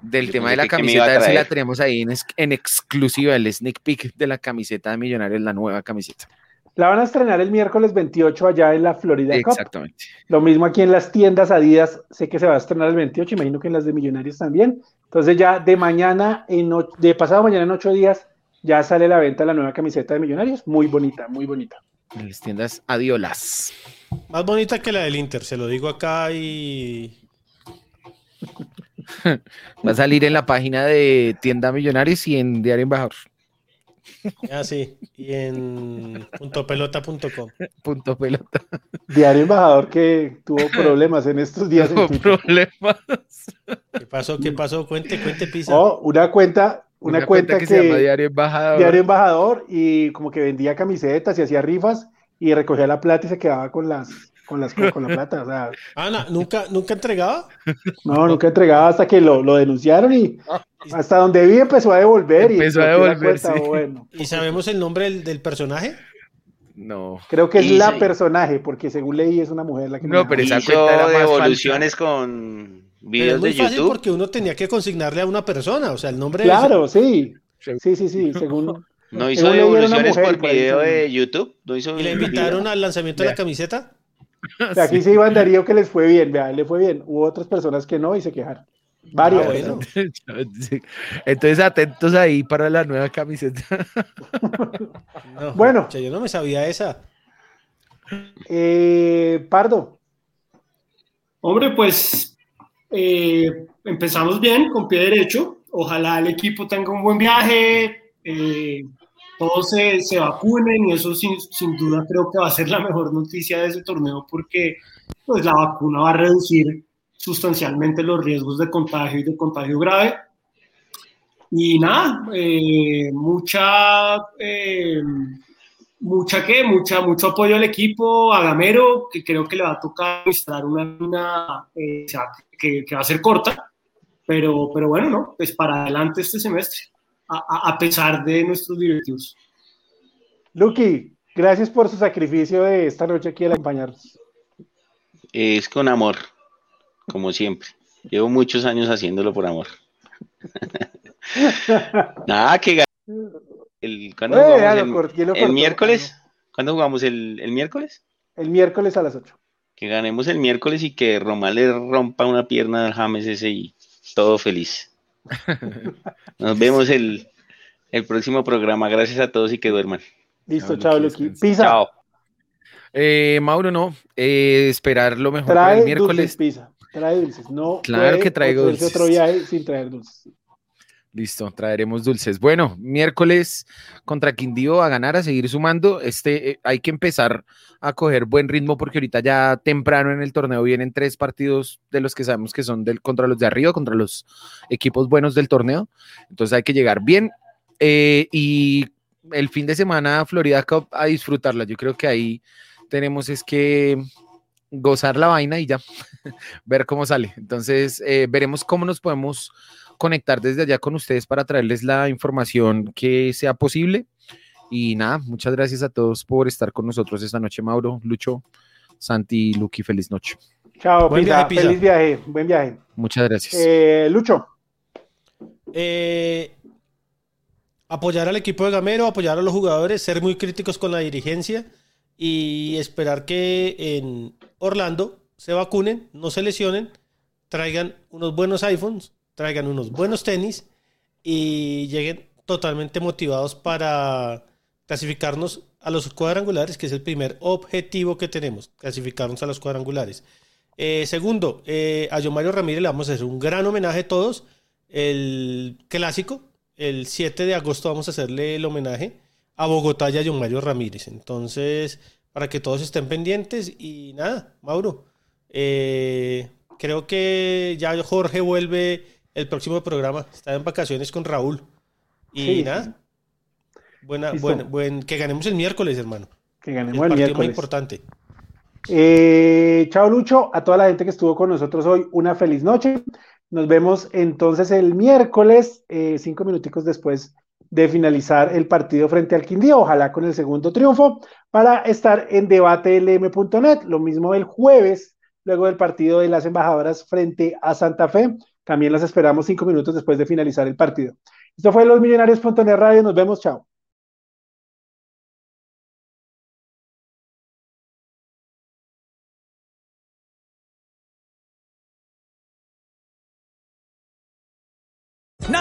del Yo tema de la camiseta, a a ver si la tenemos ahí en, en exclusiva, el sneak peek de la camiseta de Millonarios, la nueva camiseta. La van a estrenar el miércoles 28 allá en la Florida Cup. Exactamente. Lo mismo aquí en las tiendas Adidas, sé que se va a estrenar el 28, imagino que en las de Millonarios también. Entonces ya de mañana, en o- de pasado mañana en ocho días, ya sale la venta la nueva camiseta de Millonarios. Muy bonita, muy bonita. En las tiendas Adiolas. Más bonita que la del Inter, se lo digo acá y. Va a salir en la página de Tienda Millonarios y en Diario Embajador. Ah, sí. Y en puntopelota.com. Punto pelota. Diario Embajador que tuvo problemas en estos días Twitter. problemas. ¿Qué pasó? ¿Qué pasó? Cuente, cuente, Pisa. Oh, una cuenta, una, cuenta, que, se llama Diario Embajador. Diario Embajador y como que vendía camisetas y hacía rifas y recogía la plata y se quedaba con las con las con la plata. O sea, Ana, ¿nunca, ¿nunca entregaba? no, nunca entregaba hasta que lo, lo denunciaron y hasta donde vi empezó a devolver y Empezó a bloqueó la devolver, cuenta, sí. bueno. ¿Y sabemos el nombre del, del personaje? No. Creo que es Y la sí. personaje, porque según leí es una mujer la que No, pero esa Hizo cuenta era más devoluciones con Pero es videos muy de fácil YouTube. porque uno tenía que consignarle a una persona, o sea, el nombre Claro, sí. Sí, sí, sí, según No hizo según devoluciones mujer, por video de YouTube. No hizo y le video. invitaron al lanzamiento de la camiseta. Aquí sí Iván Darío que les fue bien, vea, le fue bien. Hubo otras personas que no y se quejaron. Varias. Ah, bueno. Entonces atentos ahí para la nueva camiseta. No, Bueno. yo no me sabía esa. Eh, Pardo, Hombre, pues eh, empezamos bien, con pie derecho. Ojalá el equipo tenga un buen viaje, eh, todos se, se vacunen y eso sin, sin duda creo que va a ser la mejor noticia de ese torneo porque pues, la vacuna va a reducir sustancialmente los riesgos de contagio y de contagio grave. Y nada, eh, mucha, eh, mucha que, mucha, mucho apoyo al equipo, a Gamero, que creo que le va a tocar administrar una, una eh, que, que va a ser corta, pero, pero bueno, ¿no? Pues para adelante este semestre, a, a- pesar de nuestros directivos. Lucky, gracias por su sacrificio de esta noche aquí al acompañarnos. Es con amor, como siempre. Llevo muchos años haciéndolo por amor. Nada, que el, ¿cuándo Eh, jugamos el, miércoles? ¿Cuándo jugamos el, el miércoles? El miércoles a las 8. Que ganemos el miércoles y que Román le rompa una pierna al James ese y todo feliz. Nos vemos el, el próximo programa. Gracias a todos y que duerman. Listo, Chao, descansa. Pisa, Chao. Eh, Mauro, no. eh, esperar lo mejor para el miércoles. dulces, Pisa. Trae dulces. No Claro que traigo dulces. otro viaje sin traer dulces. Listo, traeremos dulces. Bueno, miércoles contra Quindío a ganar, a seguir sumando. Este, eh, hay que empezar a coger buen ritmo porque ahorita ya temprano en el torneo vienen tres partidos de los que sabemos que son del, contra los de arriba, contra los equipos buenos del torneo. Entonces hay que llegar bien. eh, y el fin de semana Florida Cup a disfrutarla. Yo creo que ahí tenemos es que gozar la vaina y ya ver cómo sale. Entonces eh, veremos cómo nos podemos conectar desde allá con ustedes para traerles la información que sea posible. Y nada, muchas gracias a todos por estar con nosotros esta noche, Mauro, Lucho, Santi, Lucky, feliz noche. Chao, Buen viaje. Feliz viaje. Buen viaje. Muchas gracias. Eh, Lucho, Eh, apoyar al equipo de Gamero, apoyar a los jugadores, ser muy críticos con la dirigencia y esperar que en Orlando se vacunen, no se lesionen, traigan unos buenos iPhones, traigan unos buenos tenis y lleguen totalmente motivados para clasificarnos a los cuadrangulares, que es el primer objetivo que tenemos, clasificarnos a los cuadrangulares. Eh, segundo, eh, a John Mario Ramírez le vamos a hacer un gran homenaje todos. El clásico, el 7 de agosto vamos a hacerle el homenaje a Bogotá y a John Mario Ramírez. Entonces, para que todos estén pendientes y nada, Mauro, eh, creo que ya Jorge vuelve el próximo programa. Está en vacaciones con Raúl. Y Sí. nada, buena, buen, buen- que ganemos el miércoles, hermano. que El ganemos el más miércoles. importante. Eh, chao Lucho, a toda la gente que estuvo con nosotros hoy, una feliz noche. Nos vemos entonces el miércoles, eh, cinco minuticos después de finalizar el partido frente al Quindío, ojalá con el segundo triunfo, para estar en debatelm.net. Lo mismo el jueves, luego del partido de las embajadoras frente a Santa Fe. También las esperamos cinco minutos después de finalizar el partido. Esto fue Los Millonarios.net Radio. Nos vemos, chao.